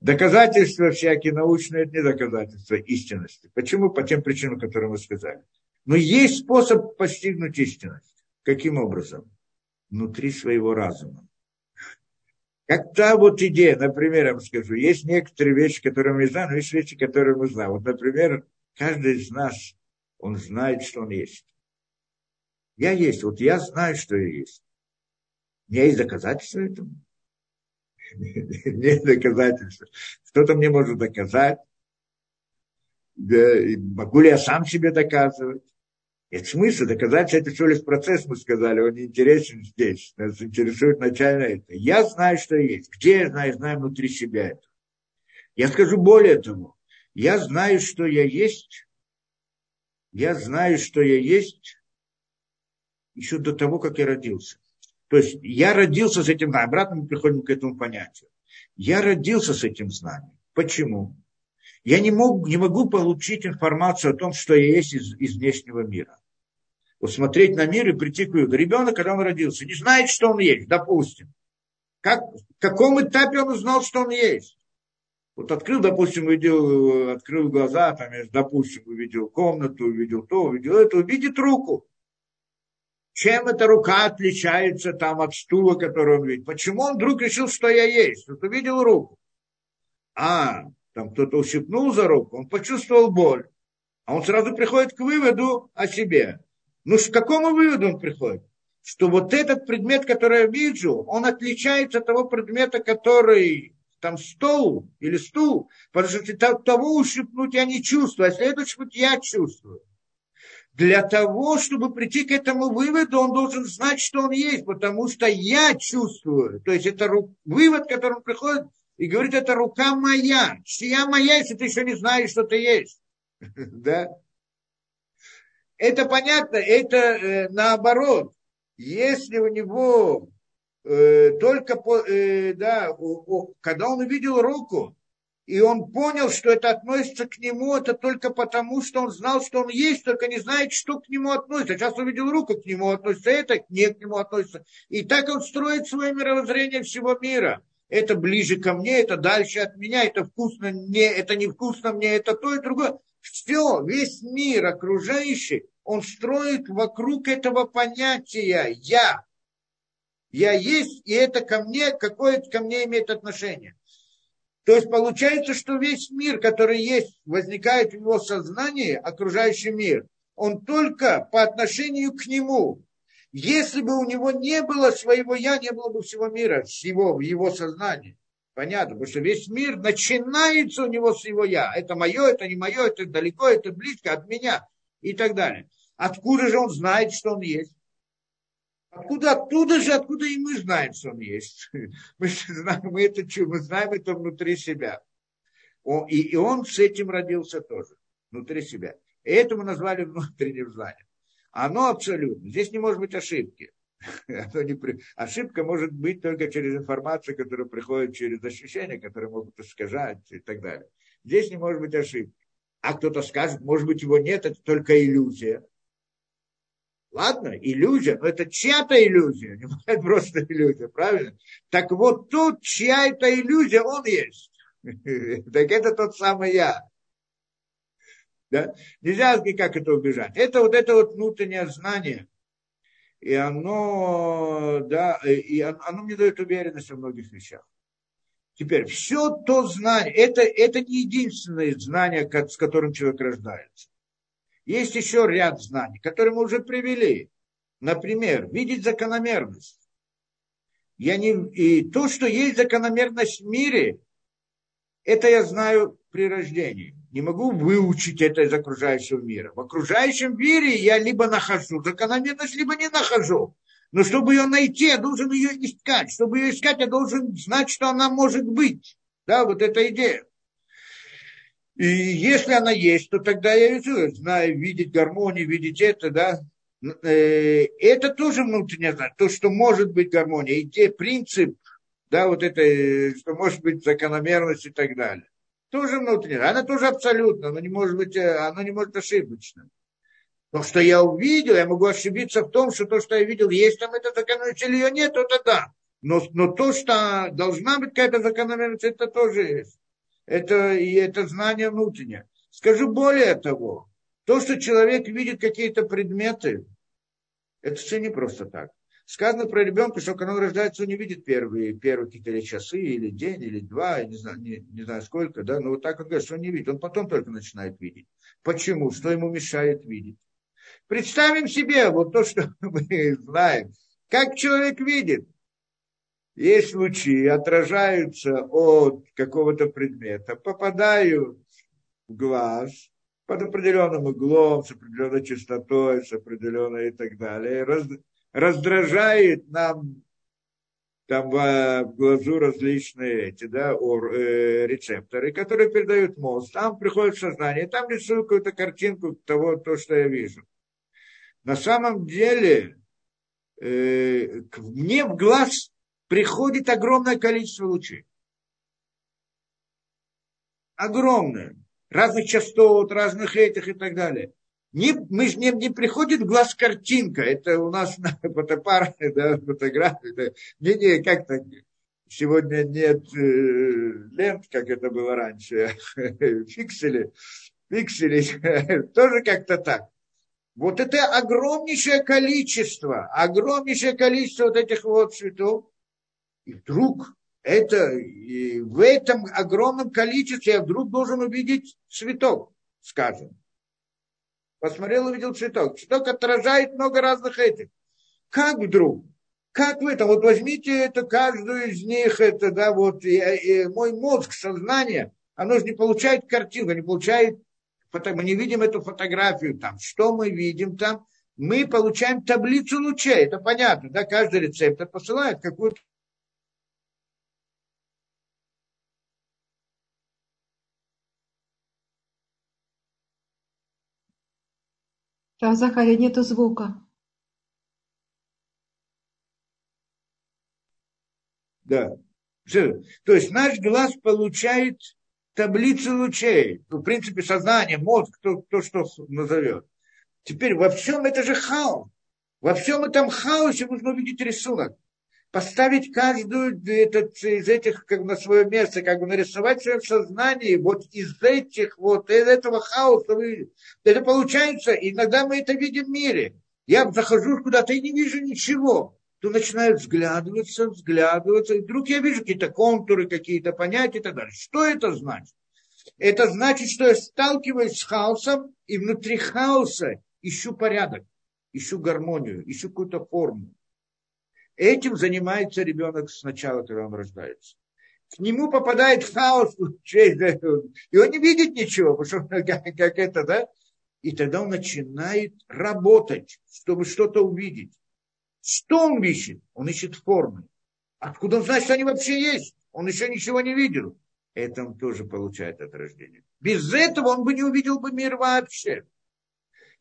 Доказательства всякие научные, это не доказательства истинности. Почему? По тем причинам, которые мы сказали. Но есть способ постигнуть истинность. Каким образом? Внутри своего разума. Как та вот идея, например, я вам скажу, есть некоторые вещи, которые мы знаем, но есть вещи, которые мы знаем. Вот, например, каждый из нас, он знает, что он есть. Я есть, вот я знаю, что я есть. У меня есть доказательства этому? [laughs] Нет доказательства. Кто-то мне может доказать. Могу ли я сам себе доказывать? Это смысл, доказательство это всего лишь процесс, мы сказали, он интересен здесь. Нас интересует начально это. Я знаю, что есть. Где я знаю? Знаю внутри себя это. Я скажу более того. Я знаю, что я есть. Я знаю, что я есть еще до того, как я родился. То есть я родился с этим знанием. Обратно мы приходим к этому понятию. Я родился с этим знанием. Почему? Я не, мог, не могу получить информацию о том, что я есть из, из внешнего мира. Вот смотреть на мир и прийти к выводу. Ребенок, когда он родился, не знает, что он есть, допустим. Как, в каком этапе он узнал, что он есть? Вот открыл, допустим, увидел, открыл глаза, там, допустим, увидел комнату, увидел то, увидел это, увидит руку. Чем эта рука отличается там от стула, который он видит? Почему он вдруг решил, что я есть? Вот увидел руку. А, там кто-то ущипнул за руку, он почувствовал боль. А он сразу приходит к выводу о себе. Ну, к какому выводу он приходит? Что вот этот предмет, который я вижу, он отличается от того предмета, который там стол или стул, потому что того ущипнуть я не чувствую, а следующего я чувствую. Для того, чтобы прийти к этому выводу, он должен знать, что он есть, потому что я чувствую. То есть это вывод, к которому приходит и говорит, это рука моя. Чья моя, если ты еще не знаешь, что ты есть. [laughs] Да? Это понятно, это э, наоборот. Если у него э, только, э, да, когда он увидел руку, и он понял, что это относится к нему, это только потому, что он знал, что он есть, только не знает, что к нему относится. Сейчас увидел руку, к нему относится это, не к нему относится. И так он строит свое мировоззрение всего мира это ближе ко мне, это дальше от меня, это вкусно мне, это невкусно мне, это то и другое. Все, весь мир окружающий, он строит вокруг этого понятия «я». Я есть, и это ко мне, какое-то ко мне имеет отношение. То есть получается, что весь мир, который есть, возникает в его сознании, окружающий мир, он только по отношению к нему. Если бы у него не было своего я, не было бы всего мира, всего в его сознании. Понятно, потому что весь мир начинается у него с его я. Это мое, это не мое, это далеко, это близко от меня и так далее. Откуда же он знает, что он есть? Откуда, оттуда же, откуда и мы знаем, что он есть. [laughs] Мы, знаем, мы, это, мы знаем это внутри себя. и, и он с этим родился тоже, внутри себя. И это мы назвали внутренним знанием. Оно абсолютно. Здесь не может быть ошибки. [laughs] Оно не при... Ошибка может быть только через информацию, которая приходит через ощущения, которые могут искажать и так далее. Здесь не может быть ошибки. А кто-то скажет, может быть, его нет, это только иллюзия. Ладно, иллюзия, но это чья-то иллюзия, не бывает просто иллюзия, правильно? Так вот тут чья это иллюзия, он есть. [laughs] Так это тот самый я. Да? Нельзя никак это убежать. Это вот это вот внутреннее знание. И оно, да, и оно мне дает уверенность в многих вещах. Теперь, все то знание, это, это не единственное знание, с которым человек рождается. Есть еще ряд знаний, которые мы уже привели. Например, видеть закономерность. Я не, и то, что есть закономерность в мире, это я знаю при рождении не могу выучить это из окружающего мира. В окружающем мире я либо нахожу закономерность, либо не нахожу. Но чтобы ее найти, я должен ее искать. Чтобы ее искать, я должен знать, что она может быть. Да, вот эта идея. И если она есть, то тогда я ее знаю, видеть гармонию, видеть это, да. Э, это тоже внутреннее знание, то, что может быть гармония, и те принцип, да, вот это, что может быть закономерность и так далее. Тоже внутреннее, она тоже абсолютно, но не может быть, э, оно не может ошибочно. То, что я увидел, я могу ошибиться в том, что то, что я видел, есть там эта закономерность или ее нет, это да. Но, но то, что должна быть какая-то закономерность, это тоже есть. Это, и это знание внутреннее. Скажу более того, то, что человек видит какие-то предметы, это все не просто так. Сказано про ребенка, что когда он рождается, он не видит первые, первые какие-то часы, или день, или два, я не знаю, не, не знаю сколько, да, но вот так он говорит, что он не видит, он потом только начинает видеть. Почему? Что ему мешает видеть? Представим себе вот то, что [laughs] мы знаем. Как человек видит? Есть лучи, отражаются от какого-то предмета, попадают в глаз, под определенным углом, с определенной частотой, с определенной и так далее, раз, раздражает нам там в, в глазу различные эти, да, ор, э, рецепторы, которые передают мозг. Там приходит сознание, там рисую какую-то картинку того, то, что я вижу. На самом деле, э, мне в глаз приходит огромное количество лучей. Огромное разных частот, разных этих и так далее. Не, мы же не, не приходит в глаз картинка, это у нас на [laughs] фотопар, да, фотографии, да, не, не, как так, сегодня нет э, лент, как это было раньше, [laughs] фиксели, фиксели, [laughs] тоже как-то так. Вот это огромнейшее количество, огромнейшее количество вот этих вот цветов, и вдруг это, и в этом огромном количестве я вдруг должен увидеть цветок, скажем. Посмотрел, увидел цветок. Цветок отражает много разных этих. Как вдруг? Как в этом? Вот возьмите это, каждую из них, это, да, вот, и, и мой мозг, сознание, оно же не получает картинку, не получает, мы не видим эту фотографию там. Что мы видим там? Мы получаем таблицу лучей, это понятно, да, каждый рецептор посылает какую-то Рав Захария, нету звука. Да. То есть наш глаз получает таблицу лучей. В принципе, сознание, мозг, кто, кто что назовет. Теперь во всем это же хаос. Во всем этом хаосе нужно увидеть рисунок поставить каждую этот, из этих как на свое место, как бы нарисовать свое сознание вот из этих вот, из этого хаоса. Это получается, иногда мы это видим в мире. Я захожу куда-то и не вижу ничего. То начинают взглядываться, взглядываться, и вдруг я вижу какие-то контуры, какие-то понятия и так далее. Что это значит? Это значит, что я сталкиваюсь с хаосом, и внутри хаоса ищу порядок, ищу гармонию, ищу какую-то форму. Этим занимается ребенок сначала, когда он рождается. К нему попадает хаос, [laughs] и он не видит ничего, потому что как, как это, да? И тогда он начинает работать, чтобы что-то увидеть. Что он ищет? Он ищет формы. Откуда он знает, что они вообще есть? Он еще ничего не видел. Это он тоже получает от рождения. Без этого он бы не увидел бы мир вообще.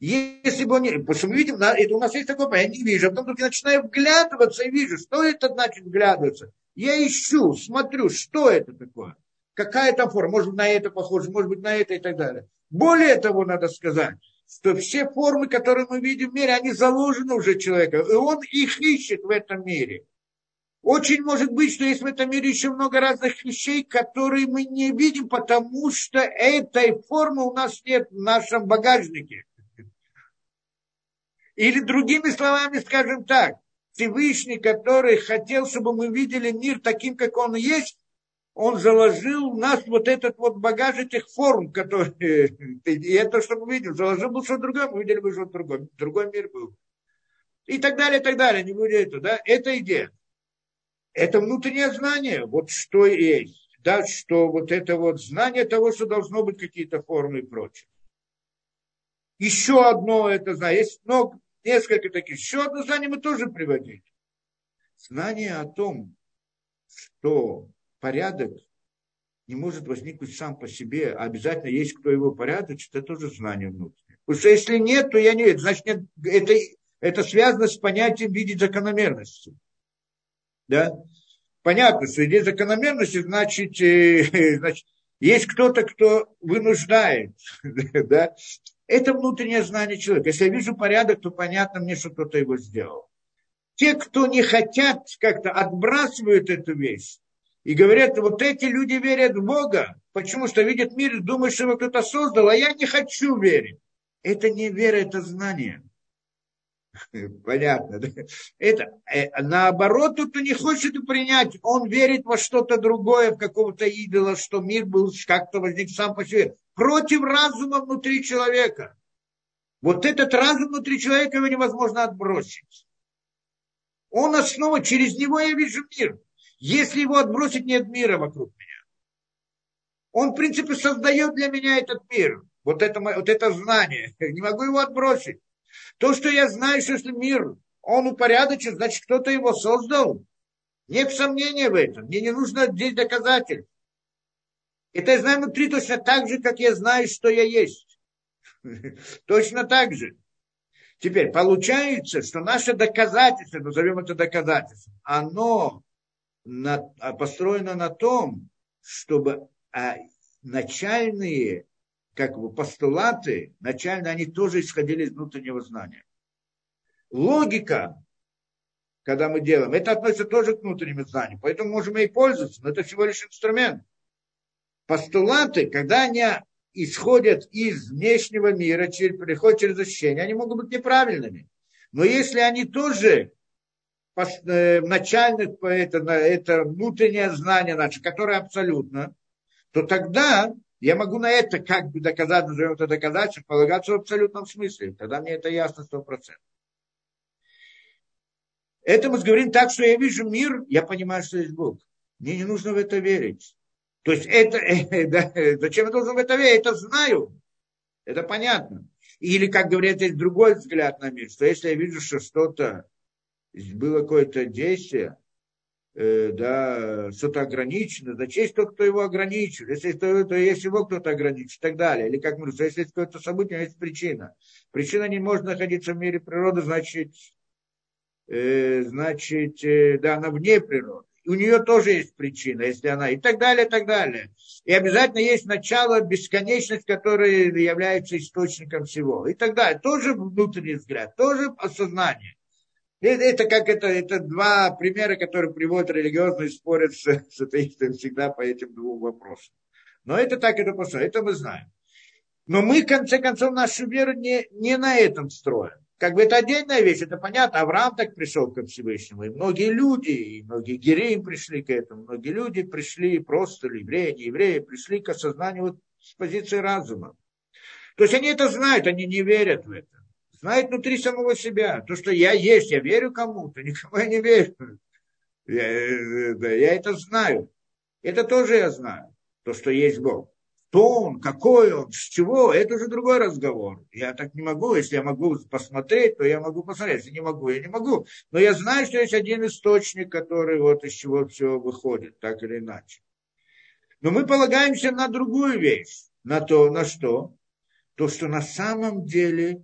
Если бы он не... Потому мы видим, это у нас есть такое понятие, не вижу, а потом я начинаю вглядываться и вижу, что это значит вглядываться. Я ищу, смотрю, что это такое. Какая там форма, может быть, на это похоже, может быть, на это и так далее. Более того, надо сказать, что все формы, которые мы видим в мире, они заложены уже человеком, и он их ищет в этом мире. Очень может быть, что есть в этом мире еще много разных вещей, которые мы не видим, потому что этой формы у нас нет в нашем багажнике. Или другими словами скажем так, Всевышний, который хотел, чтобы мы видели мир таким, как он есть, он заложил в нас вот этот вот багаж этих форм, которые... [laughs] И это, что мы видим, заложил был что-то другое, мы видели бы что-то другое. Другой мир был. И так далее, и так далее. Не будет это, да? Это идея. Это внутреннее знание, вот что есть. Да, что вот это вот знание того, что должно быть какие-то формы и прочее. Еще одно это знание. Есть много, несколько таких. Еще одно знание мы тоже приводили. Знание о том, что порядок не может возникнуть сам по себе, а обязательно есть кто его порядочит, это тоже знание внутреннее. Потому что если нет, то я не верю. Значит, нет, это это связано с понятием видеть закономерности. Да? Понятно, что идея закономерности, значит, э, [laughs] значит есть кто-то, кто вынуждает. [laughs] Да? Это внутреннее знание человека. Если я вижу порядок, то понятно мне, что кто-то его сделал. Те, кто не хотят, как-то отбрасывают эту вещь и говорят, вот эти люди верят в Бога, почему что видят мир и думают, что его кто-то создал, а я не хочу верить. Это не вера, это знание. [laughs] Понятно. Да? Это, э, наоборот, тот, кто не хочет принять, он верит во что-то другое, в какого-то идола, что мир был как-то возник сам по себе. Против разума внутри человека. Вот этот разум внутри человека его невозможно отбросить. Он основа, через него я вижу мир. Если его отбросить, нет мира вокруг меня. Он, в принципе, создает для меня этот мир. Вот это, вот это знание. [laughs] Не могу его отбросить. То, что я знаю, что если мир, он упорядочен, значит, кто-то его создал. Нет сомнения в этом. Мне не нужно здесь доказательств. Это я знаю внутри точно так же, как я знаю, что я есть. [laughs] Точно так же. Теперь получается, что наше доказательство, назовем это доказательством, оно на, построено на том, чтобы а, начальные как бы постулаты, начально они тоже исходили из внутреннего знания. Логика, когда мы делаем, это относится тоже к внутреннему знанию, поэтому можем и пользоваться, но это всего лишь инструмент. Постулаты, когда они исходят из внешнего мира, через, приходят через ощущения, они могут быть неправильными. Но если они тоже э, начальных, это, это внутреннее знание наше, которое абсолютно, то тогда я могу на это как бы доказать, назовем это доказательство, полагаться в абсолютном смысле. Тогда мне это ясно сто процентов. Это мы говорим так, что я вижу мир, я понимаю, что есть Бог. Мне не нужно в это верить. То есть это, э, да, зачем я должен в это верить? Это знаю. Это понятно. Или, как говорят, есть другой взгляд на мир, что если я вижу, что что-то было какое-то действие, Э, да, что-то ограничено, значит, есть тот, кто его ограничил. Если то, то есть его кто-то ограничит и так далее. Или как мы говорим, если есть какое-то событие, есть причина. Причина не может находиться в мире природы, значит, э, значит, э, да, она вне природы. у нее тоже есть причина, если она, и так далее, и так далее. И обязательно есть начало, бесконечность, которая является источником всего. И так далее. Тоже внутренний взгляд, тоже осознание. Это как это, это два примера, которые приводят религиозные спорят с, с атеистами всегда по этим двум вопросам. Но это так, это просто, это мы знаем. Но мы, в конце концов, нашу веру не, не на этом строим. Как бы это отдельная вещь, это понятно. Авраам так пришел к Всевышнему, и многие люди, и многие гереи пришли к этому, многие люди пришли, просто евреи, не евреи, пришли к осознанию вот с позиции разума. То есть они это знают, они не верят в это знает внутри самого себя. То, что я есть, я верю кому-то, никому я не верю. Я, да, я это знаю. Это тоже я знаю, то, что есть Бог. Кто он, какой он, с чего, это уже другой разговор. Я так не могу. Если я могу посмотреть, то я могу посмотреть. Если не могу, я не могу. Но я знаю, что есть один источник, который вот из чего все выходит, так или иначе. Но мы полагаемся на другую вещь. На то, на что? То, что на самом деле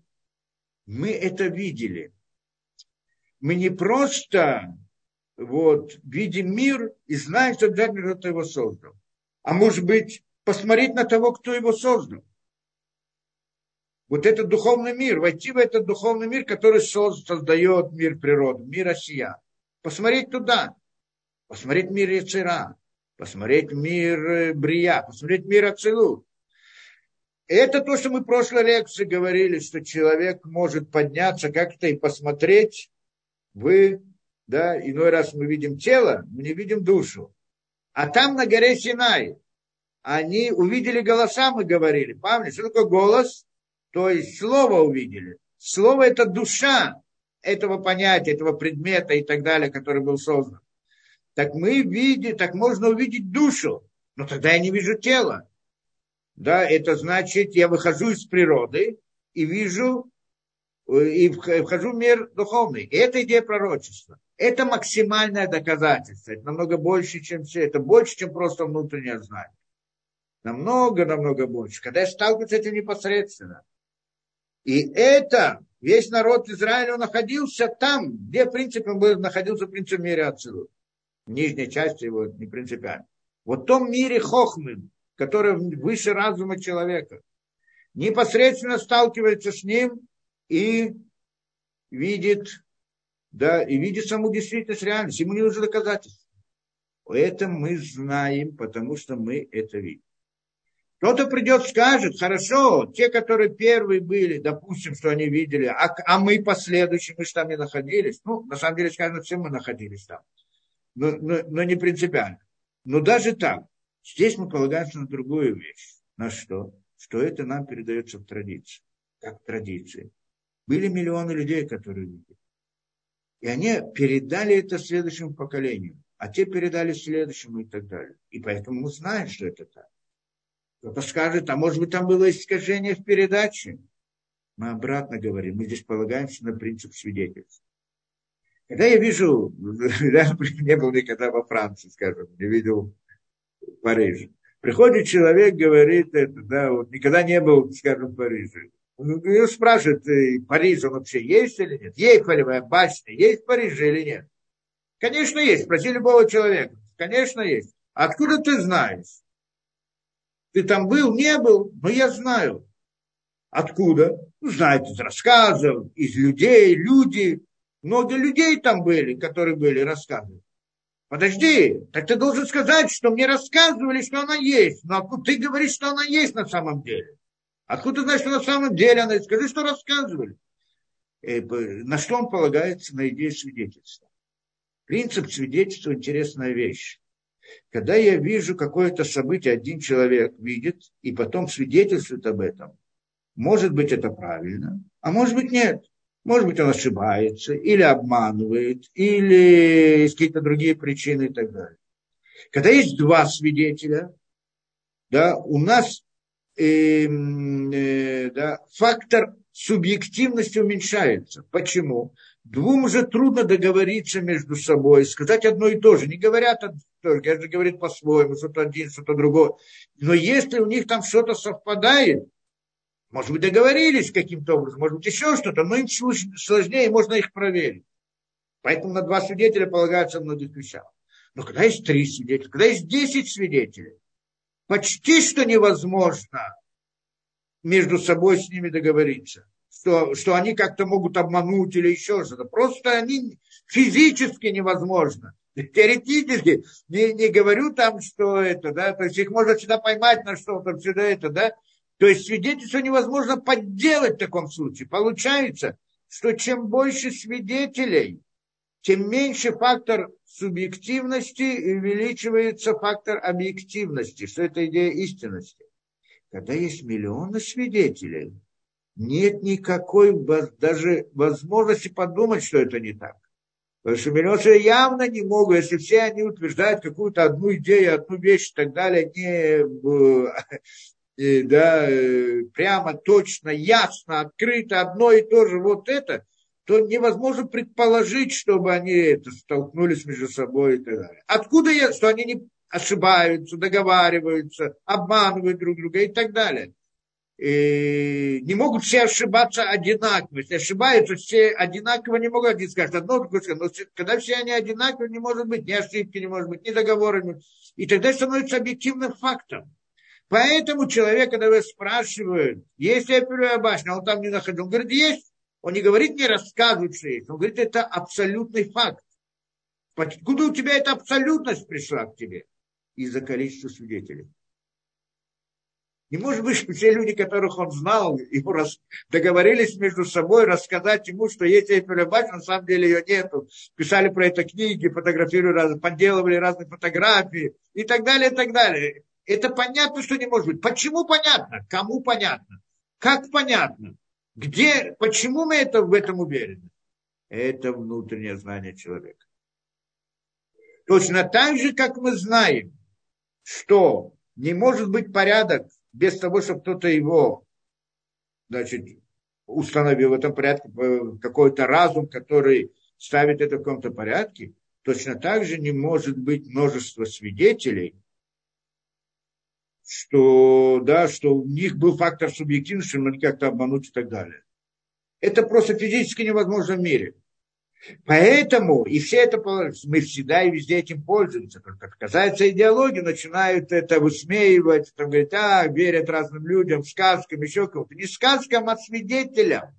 мы это видели. Мы не просто вот, видим мир и знаем, что обязательно кто-то его создал. А может быть, посмотреть на того, кто его создал. Вот этот духовный мир, войти в этот духовный мир, который создает мир природы, мир Осия. Посмотреть туда, посмотреть мир Яцера, посмотреть мир Брия, посмотреть мир Ацелут. Это то, что мы в прошлой лекции говорили, что человек может подняться как-то и посмотреть. Вы, да, иной раз мы видим тело, мы не видим душу. А там на горе Синай они увидели голоса, мы говорили. Помните, что такое голос? То есть слово увидели. Слово – это душа этого понятия, этого предмета и так далее, который был создан. Так мы видим, так можно увидеть душу. Но тогда я не вижу тело да, это значит, я выхожу из природы и вижу, э, и вхожу в мир духовный. И это идея пророчества. Это максимальное доказательство. Это намного больше, чем все. Это больше, чем просто внутреннее знание. Намного, намного больше. Когда я сталкиваюсь с этим непосредственно. И это Весь народ Израиля находился там, где, в принципе, он находился, в принципе, в мире отсюда. В нижней части его не принципиально. Вот в том мире хохмы, который выше разума человека, непосредственно сталкивается с ним и видит, да, и видит саму действительность реальность. Ему не нужно доказательств. Это мы знаем, потому что мы это видим. Кто-то придет, скажет, хорошо, те, которые первые были, допустим, что они видели, а, а мы последующие, мы же там не находились. Ну, на самом деле, скажем, все мы находились там. Но, но, но не принципиально. Но даже так, здесь мы полагаемся на другую вещь. На что? Что это нам передается в традиции. Как традиции. Были миллионы людей, которые видели. И они передали это следующему поколению. А те передали следующему и так далее. И поэтому мы знаем, что это так. Кто-то скажет, а может быть там было искажение в передаче. Мы обратно говорим, мы здесь полагаемся на принцип свидетельства. Когда я вижу, [laughs] я [laughs] не был никогда во Франции, скажем, не видел Париже. Приходит человек, говорит это, да, вот никогда не был, скажем, в Париже. Он спрашивает, Париж он вообще есть или нет? Ейфелевая башня есть в Париже или нет? Конечно, есть. Спроси любого человека. Конечно, есть. Откуда ты знаешь? Ты там был, не был, но я знаю. Откуда? Ну, знаете, из рассказов, из людей, люди. Много людей там были, которые были рассказы. Подожди, так ты должен сказать, что мне рассказывали, что она есть. Но откуда ты говоришь, что она есть на самом деле? Откуда ты знаешь, что на самом деле она есть? Скажи, что рассказывали. Э, на что он полагается? На идею свидетельства. Принцип свидетельства – интересная вещь. Когда я вижу какое-то событие, один человек видит и потом свидетельствует об этом, может быть, это правильно, а может быть, нет. Может быть, он ошибается, или обманывает, или есть какие-то другие причины и так далее. Когда есть два свидетеля, да, у нас э, э, да, фактор субъективности уменьшается. Почему? Двум же трудно договориться между собой, сказать одно и то же. Не говорят только, каждый говорит по-своему, что-то один, что-то другое. Но если у них там что-то совпадает, может быть, договорились каким-то образом, может быть, еще что-то, но им сложнее, можно их проверить. Поэтому на два свидетеля полагаются в многих вещах. Но когда есть три свидетеля, когда есть десять свидетелей, почти что невозможно между собой с ними договориться что, что они как-то могут обмануть или еще что-то. Просто они физически невозможно. Теоретически, не, не говорю там, что это, да, то есть их можно всегда поймать на что-то, всегда это, да. То есть свидетельство невозможно подделать в таком случае. Получается, что чем больше свидетелей, тем меньше фактор субъективности и увеличивается фактор объективности, что это идея истинности. Когда есть миллионы свидетелей, нет никакой даже возможности подумать, что это не так. Потому что миллионы явно не могут, если все они утверждают какую-то одну идею, одну вещь и так далее, не э, да, э, прямо, точно, ясно, открыто, одно и то же вот это, то невозможно предположить, чтобы они это столкнулись между собой и так далее. Откуда я, что они не ошибаются, договариваются, обманывают друг друга и так далее не могут все ошибаться одинаково. Если ошибаются все одинаково, не могут один сказать одно, другое сказать. Но когда все они одинаковы, не может быть ни ошибки, не может быть ни договорами. И тогда становится объективным фактом. Поэтому человек, когда его спрашивают, есть ли первая башня, он там не находил. Он говорит, есть. Он не говорит, не рассказывает, что есть. Он говорит, это абсолютный факт. Откуда у тебя эта абсолютность пришла к тебе? Из-за количества свидетелей. Не может быть, что все люди, которых он знал, ему рас... договорились между собой рассказать ему, что есть Эйфелева башня, на самом деле ее нету. Писали про это книги, фотографировали, раз... подделывали разные фотографии и так далее, и так далее. Это понятно, что не может быть. Почему понятно? Кому понятно? Как понятно? Где, почему мы это, в этом уверены? Это внутреннее знание человека. Точно так же, как мы знаем, что не может быть порядок без того, чтобы кто-то его значит, установил в этом порядке, э, какой-то разум, который ставит это в каком-то порядке, точно так же не может быть множество свидетелей, что, да, что у них был фактор субъективности, но как-то обмануть и так далее. Это просто физически невозможно в мире. Поэтому, и все это, мы всегда и везде этим пользуемся. Только касается идеологии, начинают это высмеивать, там говорят, а, верят разным людям, сказкам, еще кому-то. Не сказкам, а свидетелям.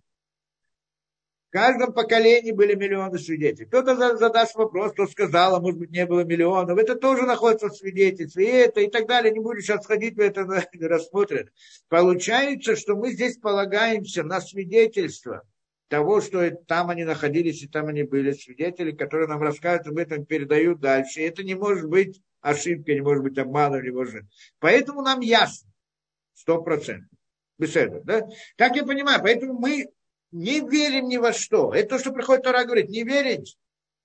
Каждом поколении были миллионы свидетелей. Кто-то задаст вопрос, кто сказал, а может быть не было миллионов. Это тоже находится в свидетельстве. И это, и так далее. Не буду сейчас ходить в это, [laughs] рассмотрят. Получается, что мы здесь полагаемся на свидетельство того, что там они находились и там они были, свидетели, которые нам рассказывают об этом, передают дальше. И это не может быть ошибкой, не может быть обманом, не может. Поэтому нам ясно, сто процентов. Беседа, да? Как я понимаю, поэтому мы не верим ни во что. Это то, что приходит Тора говорит, не верить.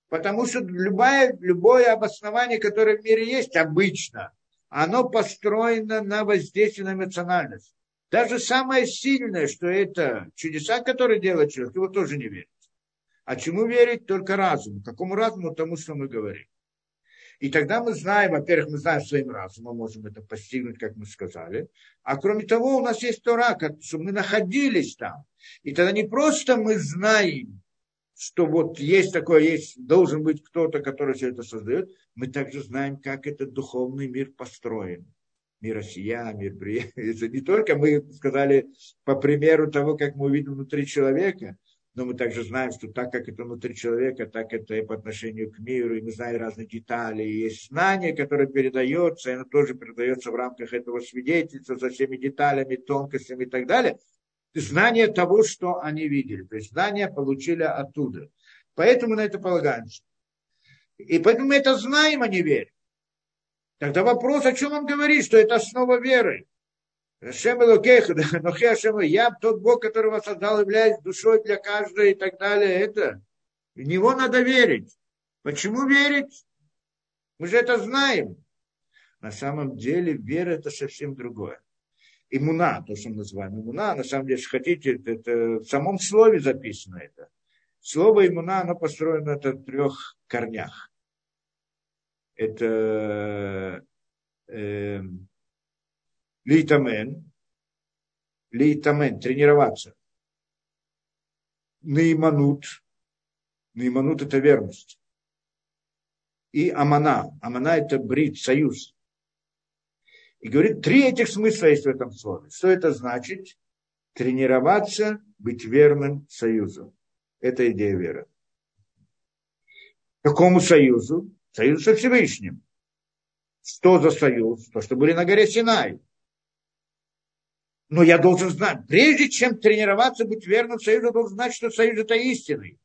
Потому что любое, любое обоснование, которое в мире есть, обычно, оно построено на воздействии на эмоциональность. Даже самое сильное, что это чудеса, которые делает человек, его тоже не верит. А чему верить? Только разуму. Какому разуму? Тому, что мы говорим. И тогда мы знаем, во-первых, мы знаем своим разумом, можем это постигнуть, как мы сказали. А кроме того, у нас есть Тора, как, что мы находились там. И тогда не просто мы знаем, что вот есть такое, есть, должен быть кто-то, который все это создает, мы также знаем, как этот духовный мир построен мир осия, мир [laughs] Это не только мы сказали по примеру того, как мы увидим внутри человека, но мы также знаем, что так как это внутри человека, так это и по отношению к миру, и мы знаем разные детали, и есть знание, которое передается, и оно тоже передается в рамках этого свидетельства со всеми деталями, тонкостями и так далее. Знание того, что они видели, то есть знание получили оттуда. Поэтому на это полагаемся. И поэтому мы это знаем, а не верим. Тогда вопрос, о чем он говорит, что это основа веры. Шем [laughs] я тот Бог, который вас создал, являюсь душой для каждого и так далее. Это в него надо верить. Почему верить? Мы же это знаем. На самом деле вера это совсем другое. Имуна, то, что мы называем имуна, на самом деле, если хотите, это, в самом слове записано это. Слово имуна, оно построено на трех корнях это э, лейтамен, лейтамен, тренироваться. Наиманут, наиманут это верность. И амана, амана это брит, союз. И говорит, три этих смысла есть в этом слове. Что это значит? Тренироваться, быть верным союзу. Это идея веры. Какому союзу? Союз со Всевышним. Что за союз? То, что были на горе Синай. Но я должен знать, прежде чем тренироваться, быть верным союзу, должен знать, что союз это истинный.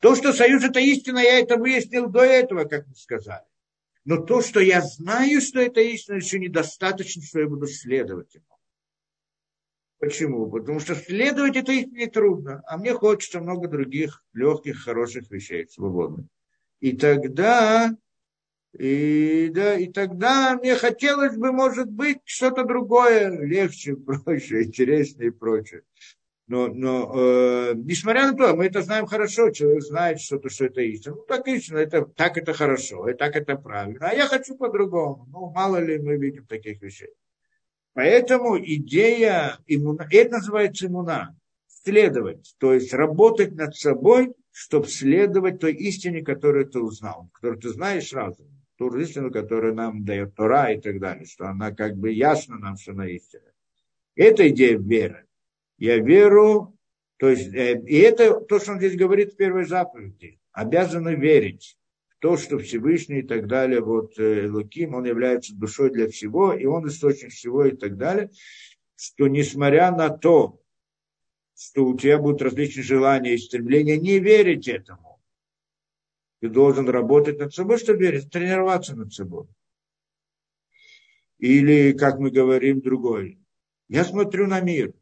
То, что союз это истина, я это выяснил до этого, как мы сказали. Но то, что я знаю, что это истина, еще недостаточно, что я буду следовать ему. Почему? Потому что следовать это истине трудно, а мне хочется много других легких, хороших вещей, свободных. И тогда, и, да, и тогда мне хотелось бы, может быть, что-то другое, легче, [laughs] проще, интереснее и прочее. Но, но э, несмотря на то, мы это знаем хорошо, человек знает что-то, что это истина. Ну, так истина, это, так это хорошо, и так это правильно. А я хочу по-другому. Ну, мало ли мы видим таких вещей. Поэтому идея иммуна, это называется иммуна, следовать, то есть работать над собой чтобы следовать той истине, которую ты узнал, которую ты знаешь сразу, ту истину, которую нам дает Тора и так далее, что она как бы ясна нам, что она истина. Это идея веры. Я веру, то есть, э, и это то, что он здесь говорит в первой заповеди. Обязаны верить в то, что Всевышний и так далее, вот э, Луким, он является душой для всего, и он источник всего и так далее, что несмотря на то, что у тебя будут различные желания и стремления, не верить этому. Ты должен работать над собой, чтобы верить, тренироваться над собой. Или, как мы говорим, другой. Я смотрю на мир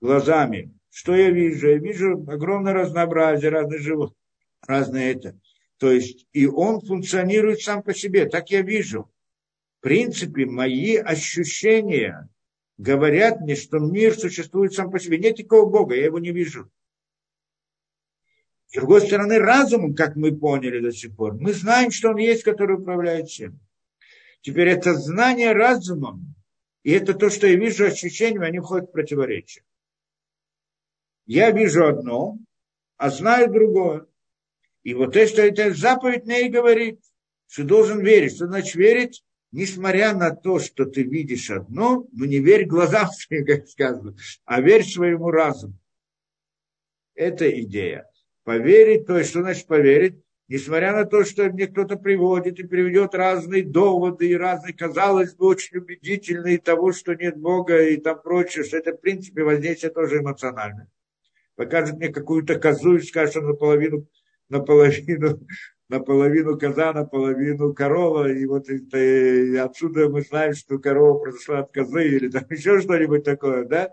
глазами. Что я вижу? Я вижу огромное разнообразие разных животных, разные это. То есть, и он функционирует сам по себе. Так я вижу. В принципе, мои ощущения говорят мне, что мир существует сам по себе. Нет никакого Бога, я его не вижу. С другой стороны, разумом, как мы поняли до сих пор, мы знаем, что он есть, который управляет всем. Теперь это знание разумом, и это то, что я вижу ощущениями, они входят в противоречие. Я вижу одно, а знаю другое. И вот это, это заповедь мне и говорит, что должен верить. Что значит верить? Несмотря на то, что ты видишь одно, но не верь глазам как сказано, а верь своему разуму. Это идея. Поверить, то есть что значит поверить? Несмотря на то, что мне кто-то приводит и приведет разные доводы и разные, казалось бы, очень убедительные того, что нет Бога и там прочее, что это, в принципе, воздействие тоже эмоциональное. Покажет мне какую-то козу и скажет, что наполовину, наполовину, [laughs] наполовину коза, наполовину корова, и вот это, и отсюда мы знаем, что корова произошла от козы или там [laughs] еще что-нибудь такое, да?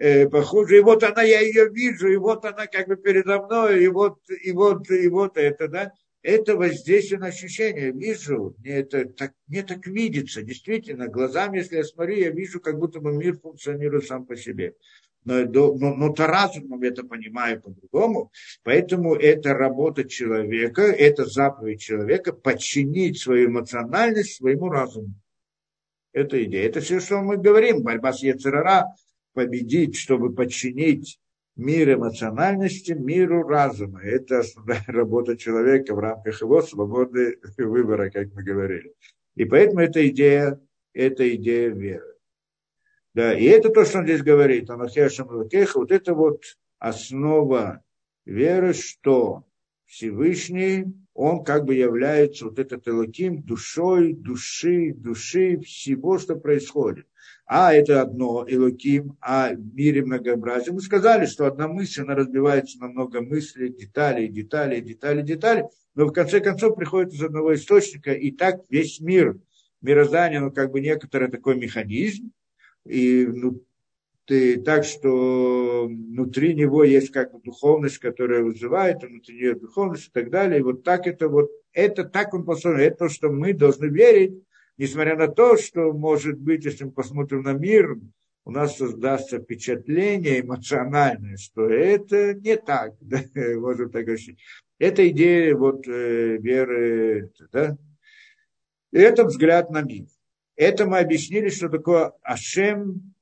Э, похоже, и вот она, я ее вижу, и вот она как бы передо мной, и вот, и вот, и вот это, да, это воздействие на ощущение. Вижу, мне это так, мне так видится, действительно, глазами, если я смотрю, я вижу, как будто бы мир функционирует сам по себе. Но, но, но то разумом это понимаю по-другому, поэтому это работа человека, это заповедь человека подчинить свою эмоциональность своему разуму. Это идея. Это все, что мы говорим. Борьба с Ецерара, победить, чтобы подчинить мир эмоциональности миру разума. Это основная [laughs] работа человека в рамках его свободы выбора, как мы говорили. И поэтому эта идея, эта идея веры. Да, и это то, что он здесь говорит, Анахешам Лакеха, вот это вот основа веры, что Всевышний, он как бы является вот этот Элоким душой, души, души всего, что происходит а это одно, Элоким, а в мире многообразие. Мы сказали, что одна мысль, она разбивается на много мыслей, деталей, деталей, деталей, деталей, но в конце концов приходит из одного источника, и так весь мир, мироздание, ну как бы некоторый такой механизм, и ну, ты, так что внутри него есть как бы духовность, которая вызывает, внутри нее духовность и так далее. И вот так это вот, это так он построен, это то, что мы должны верить, несмотря на то, что, может быть, если мы посмотрим на мир, у нас создастся впечатление эмоциональное, что это не так, [laughs] да, можем так ощутить. Это идея вот, э, веры, да? И это взгляд на мир. Это мы объяснили, что такое Ашем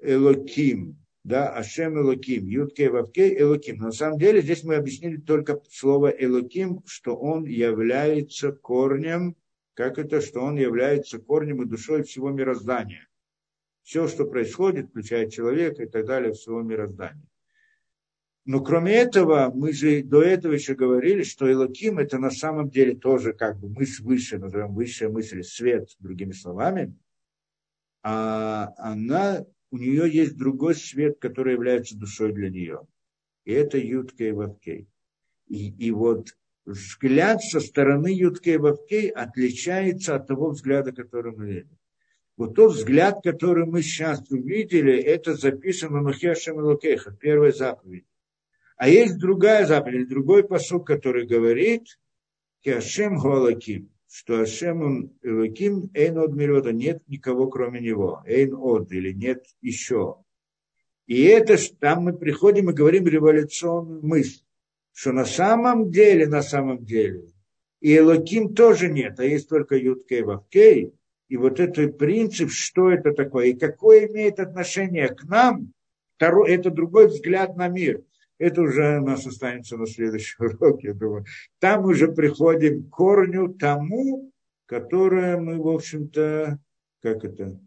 Элоким, да, Ашем Элоким, Ютке Вавке Элоким. Но на самом деле здесь мы объяснили только слово Элоким, что он является корнем как это, что он является корнем и душой всего мироздания. Все, что происходит, включая человека и так далее, всего мироздания. Но кроме этого, мы же до этого еще говорили, что Элоким это на самом деле тоже как бы мысль выше, назовем высшая мысль, свет, другими словами. А она, у нее есть другой свет, который является душой для нее. И это Ютка и Вавкей. И, и вот взгляд со стороны Юткей Вавкей отличается от того взгляда, который мы видим. Вот тот взгляд, который мы сейчас увидели, это записано на Хешем Лукеха, первая заповедь. А есть другая заповедь, другой посуд, который говорит, Киашем Голаким, что Ашем он Элаким, Эйн от Мирода, нет никого кроме него, Эйн от, или нет еще. И это там мы приходим и говорим революционную мысль что на самом деле, на самом деле, и Элоким тоже нет, а есть только Юткей Вавкей. И вот этот принцип, что это такое, и какое имеет отношение к нам, это другой взгляд на мир. Это уже у нас останется на следующий [laughs] урок, я думаю. Там уже приходим к корню тому, которое мы, в общем-то, как это,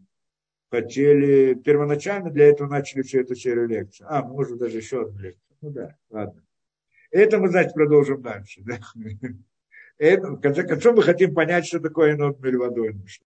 хотели, первоначально для этого начали всю эту серию лекций. А, может, даже еще одну лекцию. Ну да, ладно. Это мы, значит, продолжим дальше. Да? Это, в конце концов, мы хотим понять, что такое нот водой.